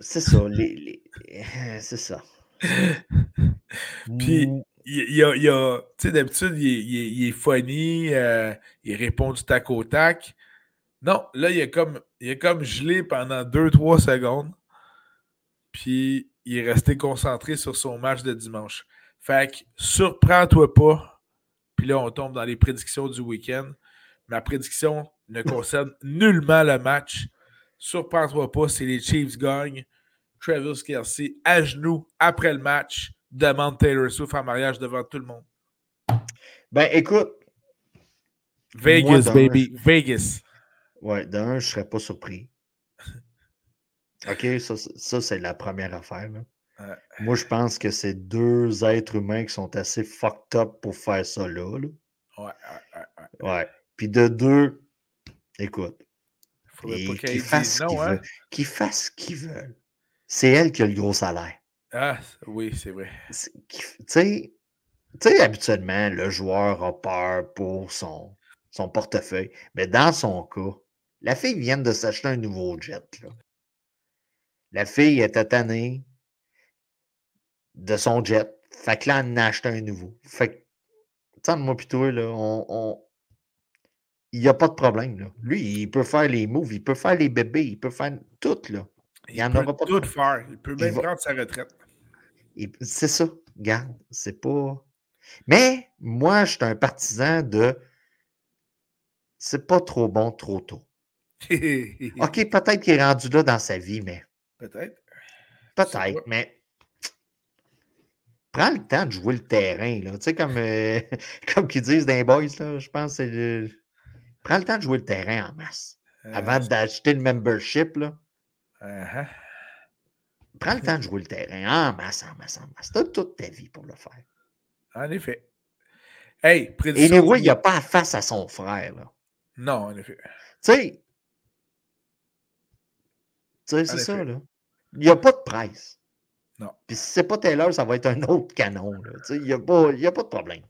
C'est ça. Les, [LAUGHS] c'est ça. [LAUGHS] Puis, il, y a, il a tu sais, d'habitude, il, est funny, euh, il répond du tac au tac. Non, là, il est comme, il est comme gelé pendant 2-3 secondes. Puis il est resté concentré sur son match de dimanche. Fait que surprends-toi pas. Puis là, on tombe dans les prédictions du week-end. Ma prédiction ne concerne [LAUGHS] nullement le match. Surprends-toi pas si les Chiefs gagnent. Travis Kelsey à genoux après le match demande Taylor Swift en mariage devant tout le monde. Ben écoute. Vegas, baby. Vegas. Ouais, d'un, je ne serais pas surpris. [LAUGHS] OK, ça, c'est la première affaire. Moi, je pense que c'est deux êtres humains qui sont assez fucked up pour faire ça là. Ouais, ouais, ouais, ouais. Puis de deux, écoute. Et pas qu'ils qu'elle fassent dise ce non, qu'ils hein? veulent. Qu'ils fassent ce qu'ils veulent. C'est elle qui a le gros salaire. Ah, oui, c'est vrai. Tu sais, tu sais, habituellement, le joueur a peur pour son, son portefeuille. Mais dans son cas, la fille vient de s'acheter un nouveau jet. là. La fille était tannée de son jet. Fait que là, elle en a acheté un nouveau. Fait que, entre moi pis toi, là, on, on- il n'y a pas de problème. Là. Lui, il peut faire les moves, il peut faire les bébés, il peut faire tout. Là. Il Il, en peut aura pas de tout problème. faire. Il peut Il même va- prendre sa retraite. C'est ça, regarde, c'est pas. Mais moi, je suis un partisan de. C'est pas trop bon trop tôt. [LAUGHS] OK, peut-être qu'il est rendu là dans sa vie, mais Peut-être. peut-être, mais prends le temps de jouer le terrain, là. Tu sais, comme, euh, [LAUGHS] comme qu'ils disent dans les boys, là, je pense que le. Prends le temps de jouer le terrain en masse. Avant Euh, d'acheter le membership, là. uh-huh. Prends le temps de jouer le terrain en masse, en masse, en masse. T'as toute ta vie pour le faire. En effet. Hey, Et prédiction. anyway, du- il n'y a pas face à son frère, là. Non, en effet. Tu sais, tu sais, En c'est ça, là. Il n'y a pas de presse. Non. Puis si c'est pas Taylor, ça va être un autre canon, là. Tu sais, il n'y a, pas- y a pas de problème.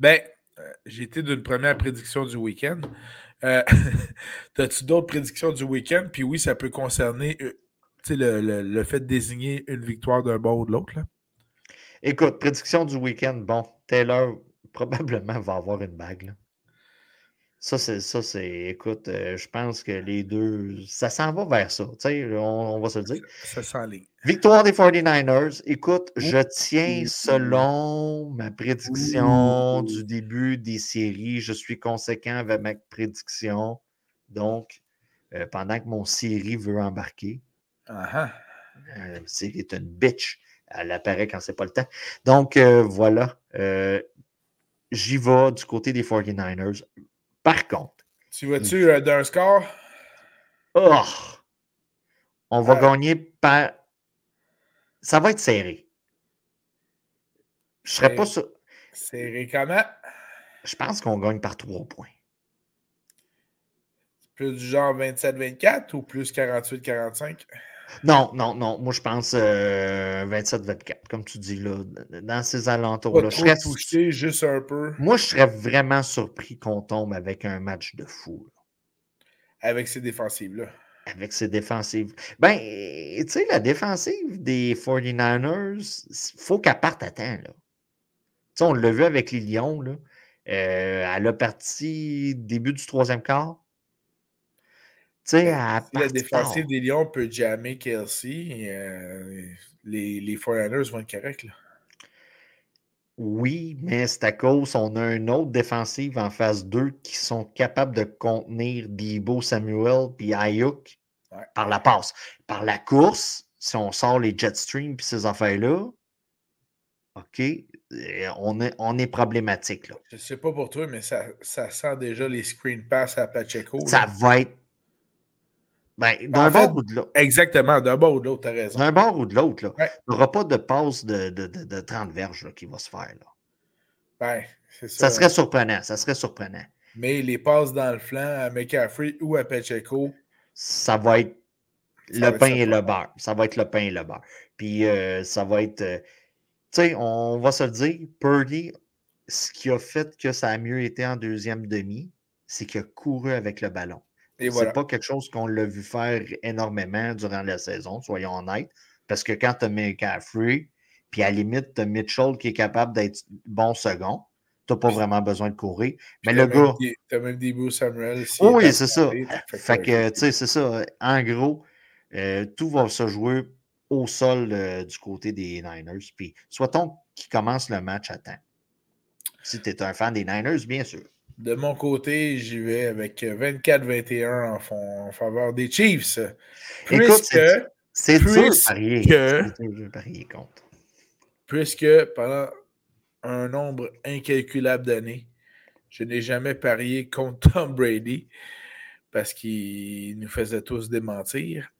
Ben, euh, j'ai été d'une première prédiction du week-end. Euh, [LAUGHS] T'as-tu d'autres prédictions du week-end? Puis oui, ça peut concerner euh, le, le- le fait de désigner une victoire d'un bord ou de l'autre. là? Écoute, prédiction du week-end, bon, Taylor [LAUGHS] probablement va avoir une bague, là. Ça, c'est, ça, c'est, écoute, euh, je pense que les deux, ça s'en va vers ça, tu sais, on, on va se le dire. Ça. Victoire des 49ers. Écoute, je tiens selon ma prédiction du début des séries. Je suis conséquent avec ma prédiction. Donc, euh, pendant que mon série veut embarquer, Ah euh, Siri est une bitch. Elle apparaît quand c'est pas le temps. Donc, euh, voilà. Euh, J'y vais du côté des 49ers. Par contre, Tu vas-tu euh, d'un score? oh, on va Euh. gagner par. Ça va être serré. Je serais pas Serré. sûr. Serré comment? Je pense qu'on gagne par trois points. Plus du genre 27-24 ou plus 48-45? Non, non, non. Moi, je pense euh, 27-24, comme tu dis, là, dans ces alentours-là. Je serais- touché, juste un peu. Moi, je serais vraiment surpris qu'on tombe avec un match de fou. là. Avec ces défensives-là. avec ses défensives. Ben, tu sais, la défensive des 49ers, il faut qu'elle parte à temps. Là. Tu sais, on l'a vu avec les Lions. Là. Euh, elle a parti début du troisième quart. Sais, Ben, Si la défensive des Lions peut jammer Kelsey, euh, les, les 49ers vont être corrects. Là. Oui, mais c'est à cause on a une autre défensive en phase 2 qui sont capables de contenir Debo Samuel puis Ayuk Ouais. par la passe. Par la course, si on sort les Jetstream puis ces affaires-là, OK, euh, on est, on est problématique. Là. Je sais pas pour toi, mais ça, ça sent déjà les screen pass à Pacheco. là. Ça va être. Ben, d'un bord ou de l'autre. Exactement, d'un bord ou de l'autre, t'as raison. D'un bord ou de l'autre. Ouais. Il n'y aura pas de passe de, de, de, de 30 verges là, qui va se faire. Là. Ben, c'est ça. Ça serait surprenant. Ça serait surprenant. Mais les passes dans le flanc à McCaffrey ou à Pacheco, ça va être Ça le pain et le beurre. Ça va être le pain et le beurre. Puis euh, ça va être. euh, tu sais, on va se le dire, Purdy, ce qui a fait que ça a mieux été en deuxième demi, c'est qu'il a couru avec le ballon. C'est voilà. pas quelque chose qu'on l'a vu faire énormément durant la saison, soyons honnêtes. Parce que quand tu as McCaffrey, puis à la limite, tu as Mitchell qui est capable d'être bon second, tu n'as pas vraiment besoin de courir. Mais le gars. des- T'as même Debo Samuel. s'il Oui, c'est ça. Fait que, tu sais, c'est ça. En gros, euh, tout va se jouer au sol euh, du côté des Niners. Puis, soit-on qui commence le match à temps. Si tu es un fan des Niners, bien sûr. De mon côté, j'y vais avec 24-21 en, en faveur des Chiefs. Puisque, c'est- C'est dur de puisque- parier. que- C'est dur de parier contre. puisque pendant un nombre incalculable d'années, je n'ai jamais parié contre Tom Brady parce qu'il nous faisait tous démentir.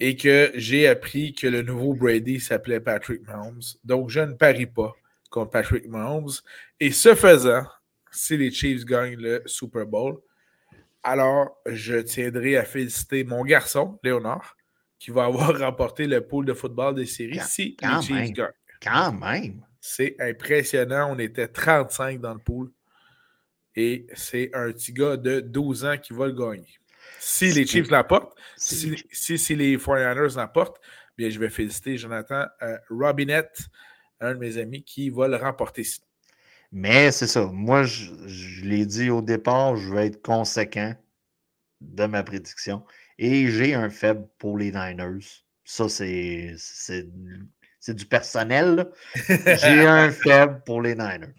Et que j'ai appris que le nouveau Brady s'appelait Patrick Mahomes. Donc, je ne parie pas contre Patrick Mahomes. Et ce faisant, si les Chiefs gagnent le Super Bowl, Alors, je tiendrai à féliciter mon garçon, Léonard, qui va avoir [LAUGHS] remporté le pool de football des séries si les Chiefs gagnent. Quand même. C'est impressionnant. On était 35 dans le pool. Et c'est un petit gars de 12 ans qui va le gagner. Si les Chiefs l'apportent, si, si, les 49ers l'apportent, bien, je vais féliciter Jonathan euh, Robinette, un de mes amis, qui va le remporter. Mais c'est ça. Moi, je, je l'ai dit au départ, je vais être conséquent de ma prédiction. Et j'ai un faible pour les Niners. Ça, c'est c'est du personnel. J'ai [LAUGHS] un faible pour les Niners.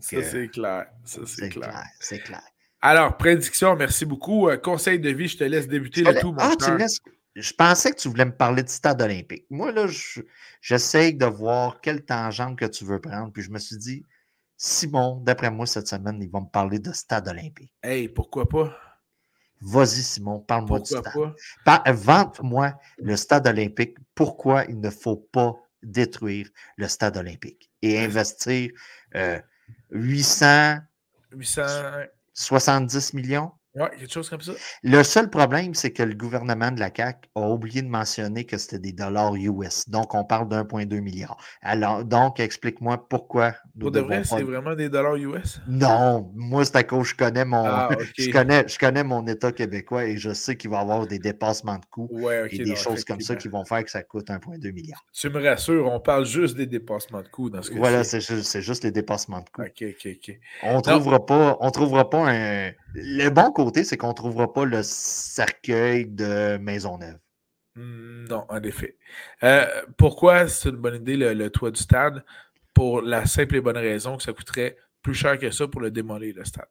ça, euh, c'est clair. Ça, c'est clair. C'est clair. Alors, prédiction, merci beaucoup. Euh, conseil de vie, je te laisse débuter le tout, mon ah, tu laisses... Je pensais que tu voulais me parler du stade olympique. Moi, là, j'essaye de voir quelle tangente que tu veux prendre. Puis je me suis dit, Simon, d'après moi, cette semaine, ils vont me parler de stade olympique. Hey, pourquoi pas? Vas-y, Simon, parle-moi du stade. Vente-moi le stade olympique. Pourquoi il ne faut pas détruire le stade olympique et investir 800, 870 millions? Oui, quelque chose comme ça. Le seul problème, c'est que le gouvernement de la CAQ a oublié de mentionner que c'était des dollars US. Donc, on parle d'1,2 milliard. Alors, donc, explique-moi pourquoi. Pour de vrai, c'est vraiment des dollars US? Non, moi, c'est à cause je connais mon ah, [LAUGHS] je, connais, je connais mon État québécois et je sais qu'il va y avoir des dépassements de coûts et des choses comme ça qui vont faire que ça coûte 1,2 milliard. Tu me rassures, on parle juste des dépassements de coûts dans ce cas Voilà, c'est juste, juste, les dépassements de coûts. OK, OK, OK. On ne trouvera, pas, on trouvera pas un. Le bon côté, c'est qu'on ne trouvera pas le cercueil de Maisonneuve. Hmm, non, en effet. Euh, pourquoi c'est une bonne idée le, toit du stade? Pour la simple et bonne raison que ça coûterait plus cher que ça pour le démolir, le stade.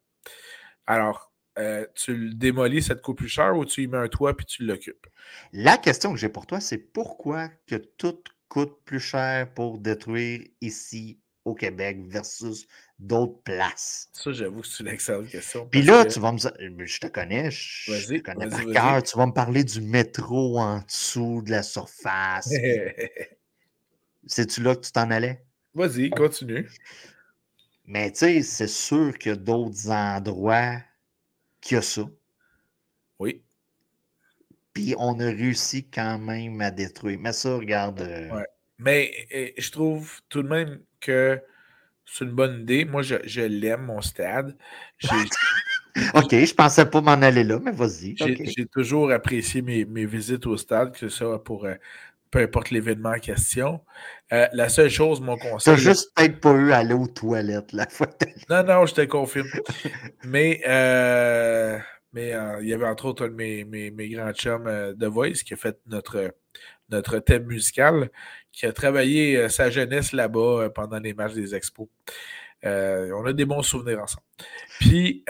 Alors, euh, tu le démolis, ça te coûte plus cher ou tu y mets un toit puis tu l'occupes? La question que j'ai pour toi, c'est pourquoi que tout coûte plus cher pour détruire ici au Québec versus d'autres places? Ça, j'avoue que c'est une excellente question. Puis là, tu vas me euh, je te connais, je, te connais par cœur, tu vas me parler du métro en dessous de la surface. [LAUGHS] C'est-tu là que tu t'en allais? Vas-y, continue. Mais tu sais, c'est sûr qu'il y a d'autres endroits qui a ça. Oui. Puis on a réussi quand même à détruire. Mais ça, regarde. Euh, ouais. Mais eh, je trouve tout de même que c'est une bonne idée. Moi, je, l'aime, mon stade. [LAUGHS] OK, je pensais pas m'en aller là, mais vas-y. J'ai toujours apprécié mes, visites au stade, que ce soit pour euh, peu importe l'événement en question. Euh, la seule chose, mon conseil. T'as juste peut-être pas eu à aller aux toilettes la fois. non, non, je te confirme. [LAUGHS] mais euh, mais il y avait entre autres un de mes, mes, grands chums de Voice qui a fait notre, notre thème musical qui a travaillé euh, sa jeunesse là-bas euh, pendant les matchs des Expos. Euh, on a des bons souvenirs ensemble. Puis,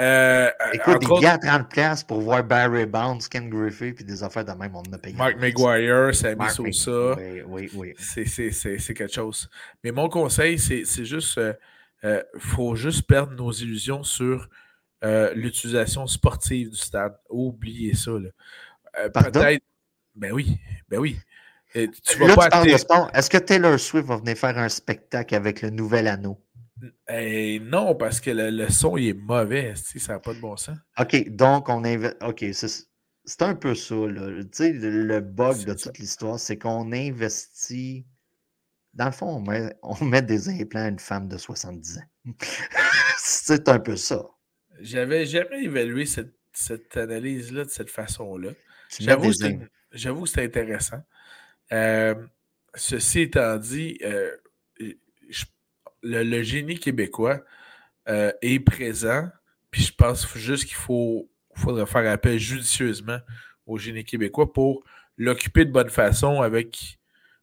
Écoute, des gars à 30 places pour voir Barry Bonds, Ken Griffey, puis des affaires de même, on a payé. Mark McGuire, Sammy Sosa. Oui, oui, oui. C'est quelque chose. Mais mon conseil, c'est juste, il faut juste perdre nos illusions sur l'utilisation sportive du stade. Oubliez ça. Peut-être. Ben oui, ben oui. Tu vas pas Est-ce que Taylor Swift va venir faire un spectacle avec le nouvel anneau? Eh, non, parce que le, son il est mauvais. Ça n'a pas de bon sens. OK, donc on investe. OK, c'est un peu ça. Là. Le, bug de toute l'histoire, c'est qu'on investit. Dans le fond, on met, [LAUGHS] des implants à une femme de 70 ans. [LAUGHS] c'est un peu ça. J'avais jamais évalué cette, analyse-là de cette façon-là. J'avoue que c'est intéressant. Euh, ceci étant dit, euh, le, génie québécois euh, est présent, puis je pense juste qu'il faut faudrait faire appel judicieusement au génie québécois pour l'occuper de bonne façon avec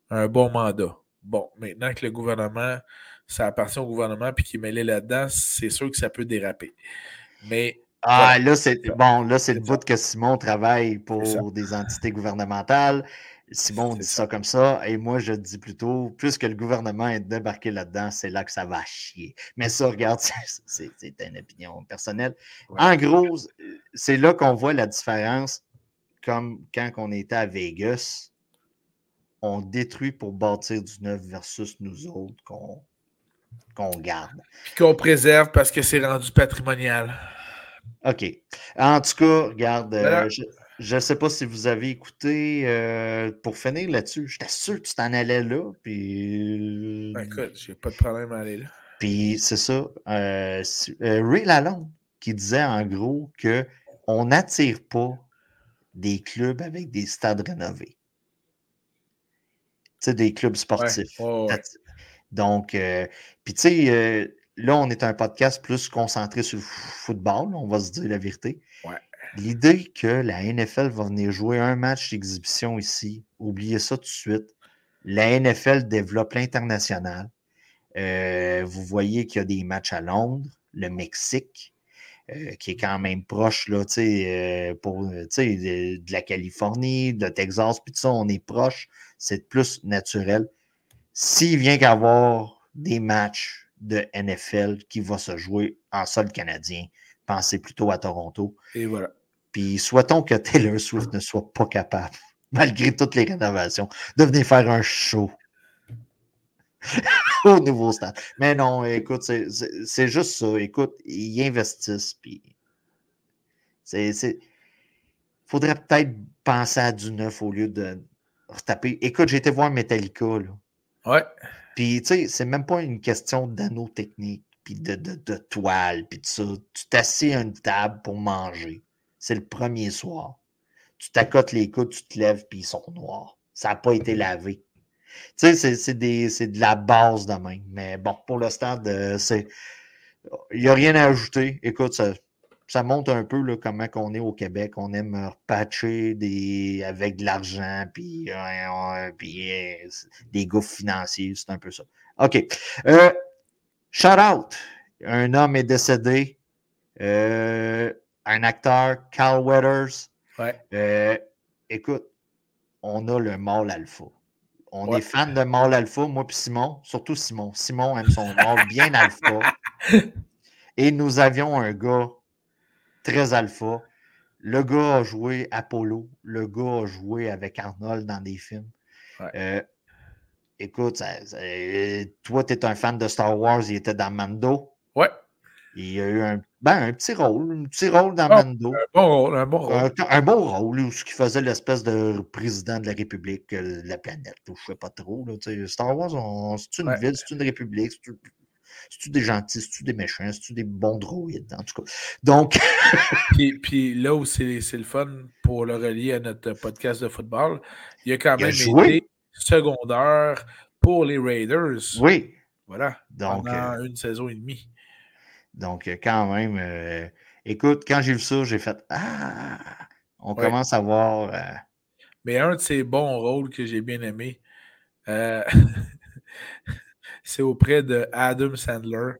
un bon mandat. Bon, maintenant que le gouvernement, ça appartient au gouvernement puis qu'il est mêlé là-dedans, c'est sûr que ça peut déraper. Mais ah, là, c'est bon, là, c'est le bout que Simon travaille pour des entités gouvernementales. Simon dit ça. comme ça, et moi je dis plutôt, plus que le gouvernement est débarqué là-dedans, c'est là que ça va chier. Mais ça, regarde, [LAUGHS] c'est une opinion personnelle. En gros, c'est là qu'on voit la différence, comme quand on était à Vegas, on détruit pour bâtir du neuf versus nous autres qu'on garde. Qu'on préserve parce que c'est rendu patrimonial. OK. En tout cas, regarde, euh, je ne sais pas si vous avez écouté, euh, pour finir là-dessus, j'étais sûr que tu t'en allais là, puis... Ben, écoute, j'ai pas de problème à aller là. Puis c'est ça, Ray Lalonde qui disait en gros qu'on n'attire pas des clubs avec des stades rénovés. Tu sais, des clubs sportifs. Donc, euh, puis tu sais, euh, là, on est un podcast plus concentré sur le football, on va se dire la vérité. L'idée que la NFL va venir jouer un match d'exhibition ici, oubliez ça tout de suite. La NFL développe l'international. Euh, vous voyez qu'il y a des matchs à Londres, le Mexique, qui est quand même proche là, pour, de, de, la Californie, de Texas, puis tout ça, on est proche. C'est plus naturel. S'il vient qu'avoir des matchs de NFL qui vont se jouer en sol canadien, pensez plutôt à Toronto. Et voilà. Puis souhaitons que Taylor Swift ne soit pas capable, [LAUGHS] malgré toutes les rénovations, de venir faire un show [LAUGHS] au nouveau stade. Mais non, écoute, c'est juste ça. Écoute, ils investissent. Puis c'est. Faudrait peut-être penser à du neuf au lieu de retaper. Écoute, j'ai été voir Metallica. Là. Ouais. Puis, tu sais, c'est même pas une question d'anneau technique, puis de, de, toile, puis de ça. Tu t'assieds à une table pour manger. C'est le premier soir. Tu t'accotes les coudes, tu te lèves, puis ils sont noirs. Ça n'a pas été lavé. Tu sais, c'est de la base de même. Mais bon, pour le stade, euh, c'est. Il n'y a rien à ajouter. Écoute, ça, ça montre un peu là, comment on est au Québec. On aime repatcher des, avec de l'argent, puis, euh, euh, des gouffres financiers. C'est un peu ça. OK. Shout out. Un homme est décédé. Un acteur, Carl Weathers. Ouais. écoute, on a le mâle alpha. On est fan de mâle alpha, moi puis Simon, surtout Simon. Simon aime son [LAUGHS] mâle bien alpha. Et nous avions un gars très alpha. Le gars a joué Apollo. Le gars a joué avec Arnold dans des films. Euh, écoute, toi, tu es un fan de Star Wars. Il était dans Mando. Ouais. Il a eu un, ben, un petit rôle, un petit rôle dans Mando. Un bon rôle, un bon rôle. Un, bon rôle, où ce qui faisait l'espèce de président de la République euh, de la planète, je ne sais pas trop. Star Wars, c'est une ville, c'est une république, c'est-tu des gentils, c'est-tu des méchants, c'est-tu des bons droïdes, en tout cas. Donc. [LAUGHS] puis, là où c'est le fun pour le relier à notre podcast de football, il a quand même été secondaire pour les Raiders. Oui. Voilà. Donc, pendant euh, une saison et demie. Donc, euh, quand même, euh, écoute, quand j'ai vu ça, j'ai fait Ah, on commence à voir. Mais un de ces bons rôles que j'ai bien aimé, [LAUGHS] c'est auprès de Adam Sandler.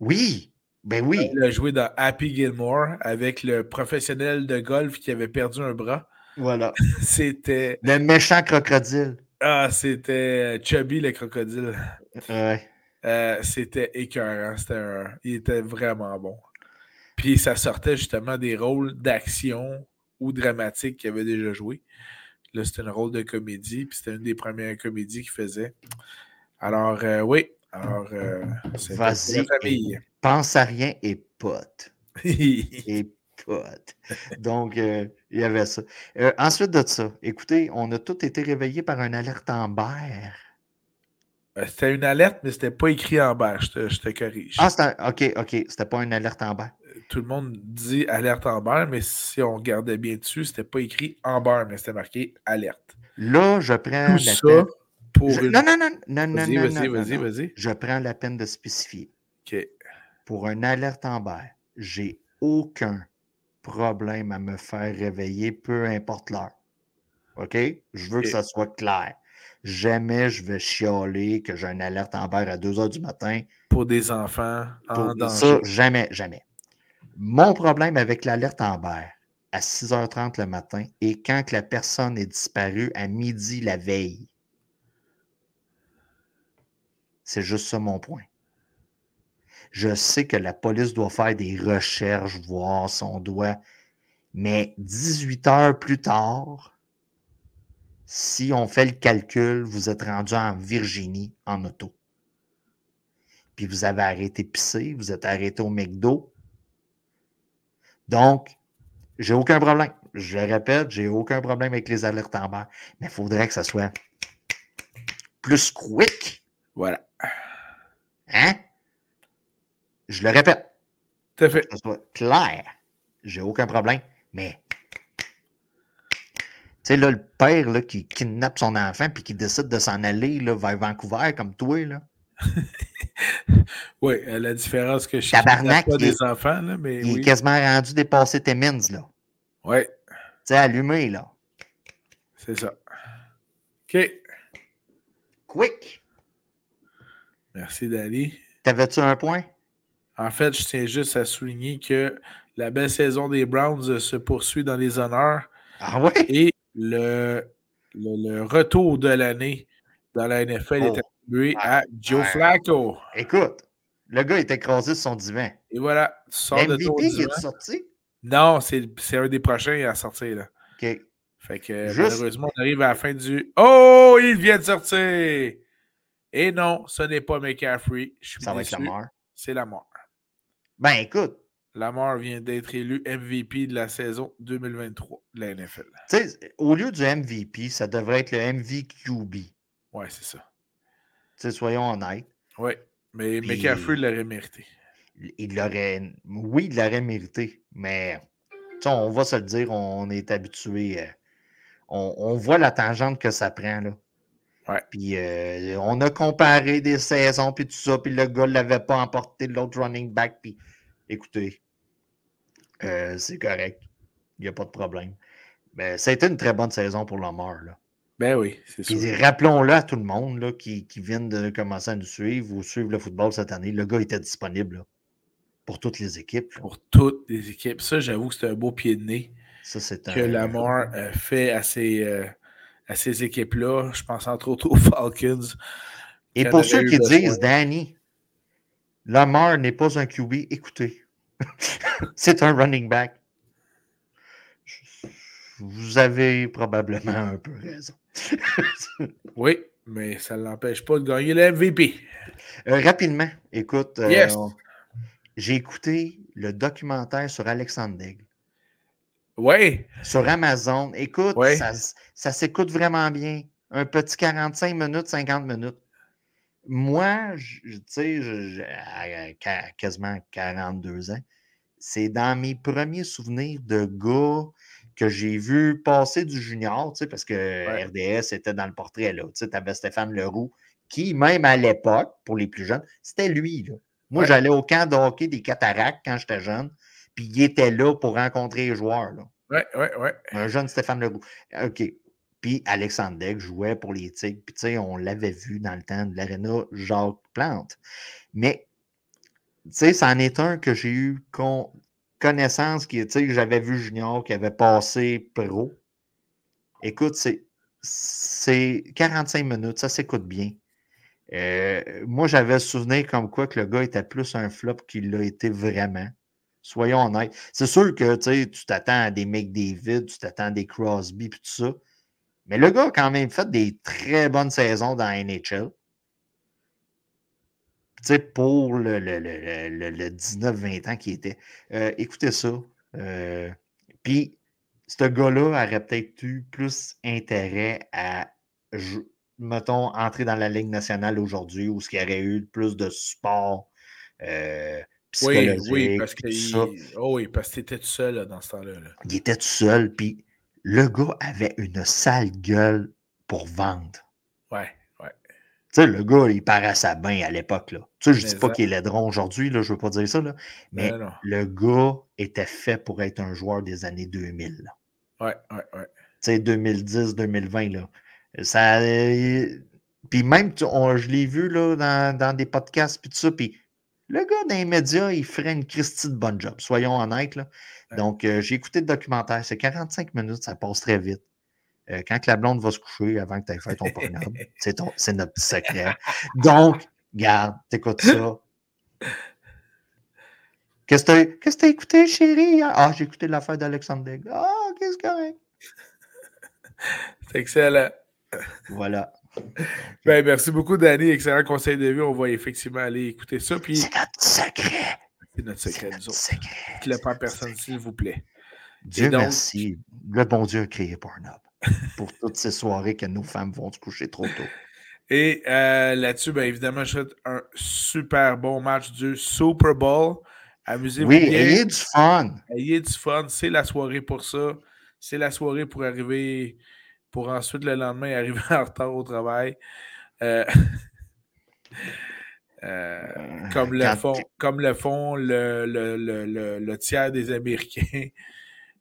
Oui, ben oui. Il a joué dans Happy Gilmore avec le professionnel de golf qui avait perdu un bras. Voilà. [LAUGHS] c'était. Le méchant crocodile. Ah, c'était Chubby le crocodile. Ouais. Euh, c'était écœurant. C'était Il était vraiment bon. Puis ça sortait justement des rôles d'action ou dramatiques qu'il avait déjà joué. Là, c'était un rôle de comédie, puis c'était une des premières comédies qu'il faisait. Alors, euh, oui. Alors, euh, c'est Vas-y. famille. Pense à rien et pote. [LAUGHS] et pote. Donc, euh, il y avait ça. ensuite de ça, écoutez, on a tous été réveillés par une alerte en C'était une alerte, mais c'était pas écrit en bas. Je te, corrige. Ah, c'était, OK, OK. C'était pas une alerte en bas. Tout le monde dit alerte en bas, mais si on regardait bien dessus, c'était pas écrit en bas, mais c'était marqué alerte. Là, je prends Tout la ça, non, non, non, non, non, vas-y, vas-y, vas-y, vas-y. Je prends la peine de spécifier. OK. Pour un alerte en bas, j'ai aucun problème à me faire réveiller, peu importe l'heure. OK? Je veux que ça soit clair. Jamais je vais chialer que j'ai une alerte en à 2 h du matin. Pour des enfants en danger. Ça, jamais, jamais. Mon problème avec l'alerte en à 6h30 le matin et quand la personne est disparue à midi la veille. C'est juste ça mon point. Je sais que la police doit faire des recherches, voir son doigt, mais 18 heures plus tard, si on fait le calcul, vous êtes rendu en Virginie en auto. Puis vous avez arrêté pisser, vous êtes arrêté au McDo. Donc, j'ai aucun problème. Je le répète, j'ai aucun problème avec les alertes en bas. Mais il faudrait que ça soit plus quick. Voilà. Hein? Je le répète. Tout à fait. Que ça soit clair. J'ai aucun problème. Mais sais, là, le père là, qui kidnappe son enfant puis qui décide de s'en aller là, vers Vancouver comme toi, là. [LAUGHS] oui, la différence que je Tabarnak, pas des est- enfants, là, mais Il oui. est quasiment rendu dépassé Timmins, là. Oui, Tu sais, allumé, là. c'est ça. OK. Quick! Merci, Dali. T'avais-tu un point? En fait, je tiens juste à souligner que la belle saison des Browns se poursuit dans les honneurs Ah ouais? et le, le, le retour de l'année dans la NFL Oh. est attribué à Joe Ouais. Flacco. Écoute, le gars est écrasé sur son divan. Et voilà, tu sors de ton MVP, il divan. est sorti? Non, c'est un des prochains à sortir. Là. OK. Fait que Juste- malheureusement, on arrive à la fin du. Oh, il vient de sortir! Et non, ce n'est pas McCaffrey. Je suis Ça va être la mort. C'est Lamar. Ben, écoute, Lamar vient d'être élu MVP de la saison 2023 de la NFL. au lieu du MVP, ça devrait être le MVQB. Ouais, c'est ça. sais, soyons honnêtes. Ouais. Mais Puis- McCaffrey l'aurait mérité. il l'aurait. Oui, il l'aurait mérité, mais on va se le dire, on est habitué. euh, on, on voit la tangente que ça prend. Là. Ouais. Puis euh, on a comparé des saisons, puis tout ça, puis le gars ne l'avait pas emporté, l'autre running back. Puis écoutez, euh, c'est correct. Il n'y a pas de problème. Mais ça a été une très bonne saison pour Lamar. Là. Ben oui, c'est sûr. Rappelons-le à tout le monde là, qui, qui viennent de commencer à nous suivre ou suivre le football cette année. Le gars était disponible là, pour toutes les équipes. là. Pour toutes les équipes. Ça, j'avoue que c'est un beau pied de nez Ça, que un- Lamar euh, fait à ces, euh, à ces équipes-là. Je pense entre autres aux Falcons. Et pour ceux qui disent, Danny, Lamar n'est pas un QB, écoutez, [LAUGHS] c'est un running back. Vous avez probablement un peu raison. [LAUGHS] Oui, mais ça ne l'empêche pas de gagner le MVP. Euh, rapidement, écoute, euh, Yes. on- j'ai écouté le documentaire sur Alexandre Daigle. Oui, sur Amazon. Écoute, Ouais. ça, ça s'écoute vraiment bien. Un petit 45 minutes, 50 minutes. Moi, tu sais, qua- quasiment 42 ans, c'est dans mes premiers souvenirs de gars que j'ai vu passer du junior, tu sais, parce que Ouais. RDS était dans le portrait, là. Tu sais, avais Stéphane Leroux, qui, même à l'époque, pour les plus jeunes, c'était lui, là. Moi, Ouais. j'allais au camp de hockey des Cataractes quand j'étais jeune, puis il était là pour rencontrer les joueurs, là. oui, oui, oui. Un jeune Stéphane Leroux. OK. Puis Alexandre Degg jouait pour les Tigres. Puis, tu sais, on l'avait vu dans le temps de l'aréna Jacques Plante. Mais, tu sais, c'en est un que j'ai eu con- connaissance, qui, tu sais, que j'avais vu Junior, qui avait passé pro. Écoute, c'est, c'est 45 minutes, ça s'écoute bien. Euh, moi, j'avais souvenir comme quoi que le gars était plus un flop qu'il l'a été vraiment. Soyons honnêtes. C'est sûr que tu t'attends à des McDavid, tu t'attends à des Crosby puis tout ça. Mais le gars a quand même fait des très bonnes saisons dans la NHL. Sais, pour le, le, le, le- le 19-20 ans qu'il était. Euh, écoutez ça. Euh, Puis, ce gars-là aurait peut-être eu plus intérêt à, mettons, entrer dans la Ligue nationale aujourd'hui où ce qui aurait eu plus de support euh, Oui, oui, parce que il... oh oui, parce que t'étais tout seul là, dans ce temps-là. là. Il était tout seul, puis le gars avait une sale gueule pour vendre. Ouais. Tu sais, le gars, il bien à l'époque. là. Tu sais, je dis Mais pas qu'il est laidron aujourd'hui, là, je veux pas dire ça, là, mais le gars était fait pour être un joueur des années 2000. là. Ouais, ouais, ouais. Tu sais, 2010, 2020, là. Ça, euh, puis même, tu- on- je l'ai vu là, dans, dans des podcasts, puis tout ça, puis le gars dans les médias, il ferait une Christie de bonne job, soyons honnêtes. Là. Ouais. Donc, euh, j'ai écouté le documentaire, c'est 45 minutes, ça passe très vite. Euh, quand que la blonde va se coucher avant que tu aies fait ton [LAUGHS] pornade, c'est, ton, c'est notre petit secret. Donc, garde, t'écoutes ça. Qu'est-ce que t'as, qu'est-ce que t'as écouté, chérie? Ah, j'ai écouté l'affaire d'Alexandre Daigle. Ah, qu'est-ce que correct? C'est excellent. Voilà. Ben, merci beaucoup, Danny. Excellent conseil de vie. On va effectivement aller écouter ça. Puis, C'est notre secret. C'est notre secret, nous autres. Secret. Ne le pas personne, s'il vous plaît. Dieu merci. Le bon Dieu a créé Pornhub pour toutes ces soirées que nos femmes vont se coucher trop tôt. Et euh, là-dessus, bien évidemment, je souhaite un super bon match du Super Bowl. Amusez-vous Oui, bien. ayez du fun. Ayez du fun. C'est la soirée pour ça. C'est la soirée pour arriver, pour ensuite le lendemain [LAUGHS] arriver en retard au travail. Euh, [LAUGHS] euh, comme, le font, comme le font le- le- le- le tiers des Américains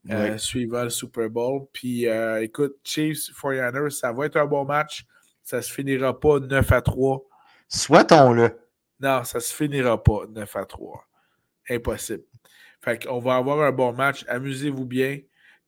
euh, suivant le Super Bowl. Puis euh, écoute, Chiefs 49ers, ça va être un bon match. Ça se finira pas 9 à 3. Souhaitons-le. Non, ça se finira pas 9 à 3. Impossible. Fait qu'on va avoir un bon match. Amusez-vous bien.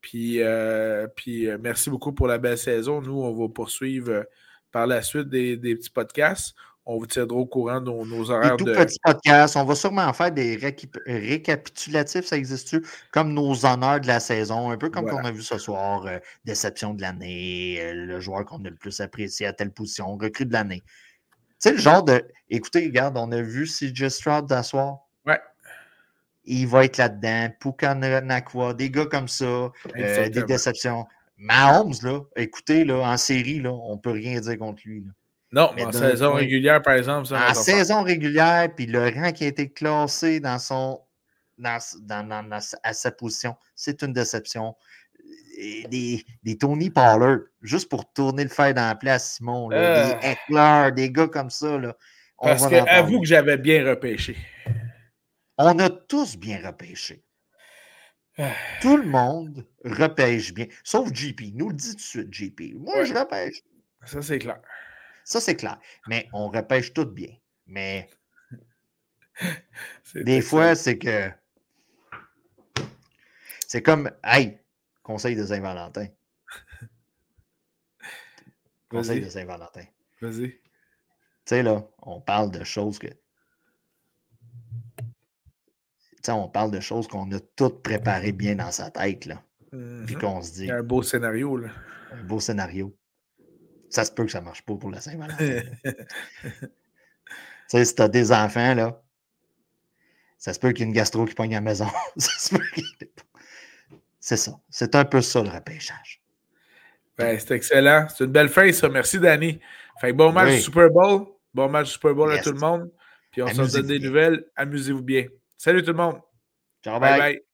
Puis, euh, puis merci beaucoup pour la belle saison. Nous, on va poursuivre par la suite des, des petits podcasts. On vous tiendra au courant de nos, nos Des horaires tout de. petits podcasts. On va sûrement faire des récap- récapitulatifs, ça existe-tu? Comme nos honneurs de la saison, un peu comme Voilà. qu'on a vu ce soir. euh, déception de l'année, euh, le joueur qu'on a le plus apprécié à telle position, recrue de l'année. Tu sais, le genre de. Écoutez, regarde, on a vu CJ Stroud d'asseoir. Ouais. Il va être là-dedans. Puka Nakwa, des gars comme ça, euh, des déceptions. Mahomes, là, écoutez, là, en série, là, on ne peut rien dire contre lui. là. Non, Mais en saison point- régulière, par exemple, ça En faire. saison régulière, puis le rang qui a été classé dans son dans, dans- dans- à sa position, c'est une déception. Et Des, des Tony Pollard, juste pour tourner le fer dans la place, Simon. là, Euh. Des Eckler, des gars comme ça. Là, on Parce que avoue que j'avais bien repêché. On a tous bien repêché. [SIGHS] Tout le monde repêche bien. Sauf JP. Nous le dit tout de suite, JP. Moi, Ouais. je repêche. Ça, c'est clair. Ça, c'est clair. Mais on repêche tout bien. Mais [LAUGHS] Des fois, c'est que. C'est comme. Hey, conseil de Saint-Valentin. [LAUGHS] Conseil de Saint-Valentin. Tu Vas-y. sais, là, on parle de choses que. Tu sais, on parle de choses qu'on a toutes préparées bien dans sa tête, là. Puis Mhm. qu'on se Il dit, y a un beau scénario, là. un beau scénario. Ça se peut que ça marche pas pour la Saint-Valentin. [LAUGHS] Tu sais, si t'as des enfants, là, ça se peut qu'il y ait une gastro qui pogne à la maison. [LAUGHS] Ça se peut qu'il y ait- C'est ça. C'est un peu ça, le repêchage. Ben, c'est excellent. C'est une belle fin, ça. Merci, Danny. Fait que bon match Oui. Super Bowl. Bon match Super Bowl à tout le monde. Puis on se donne des bien. nouvelles. Amusez-vous bien. Salut tout le monde. Ciao, bye. bye. bye.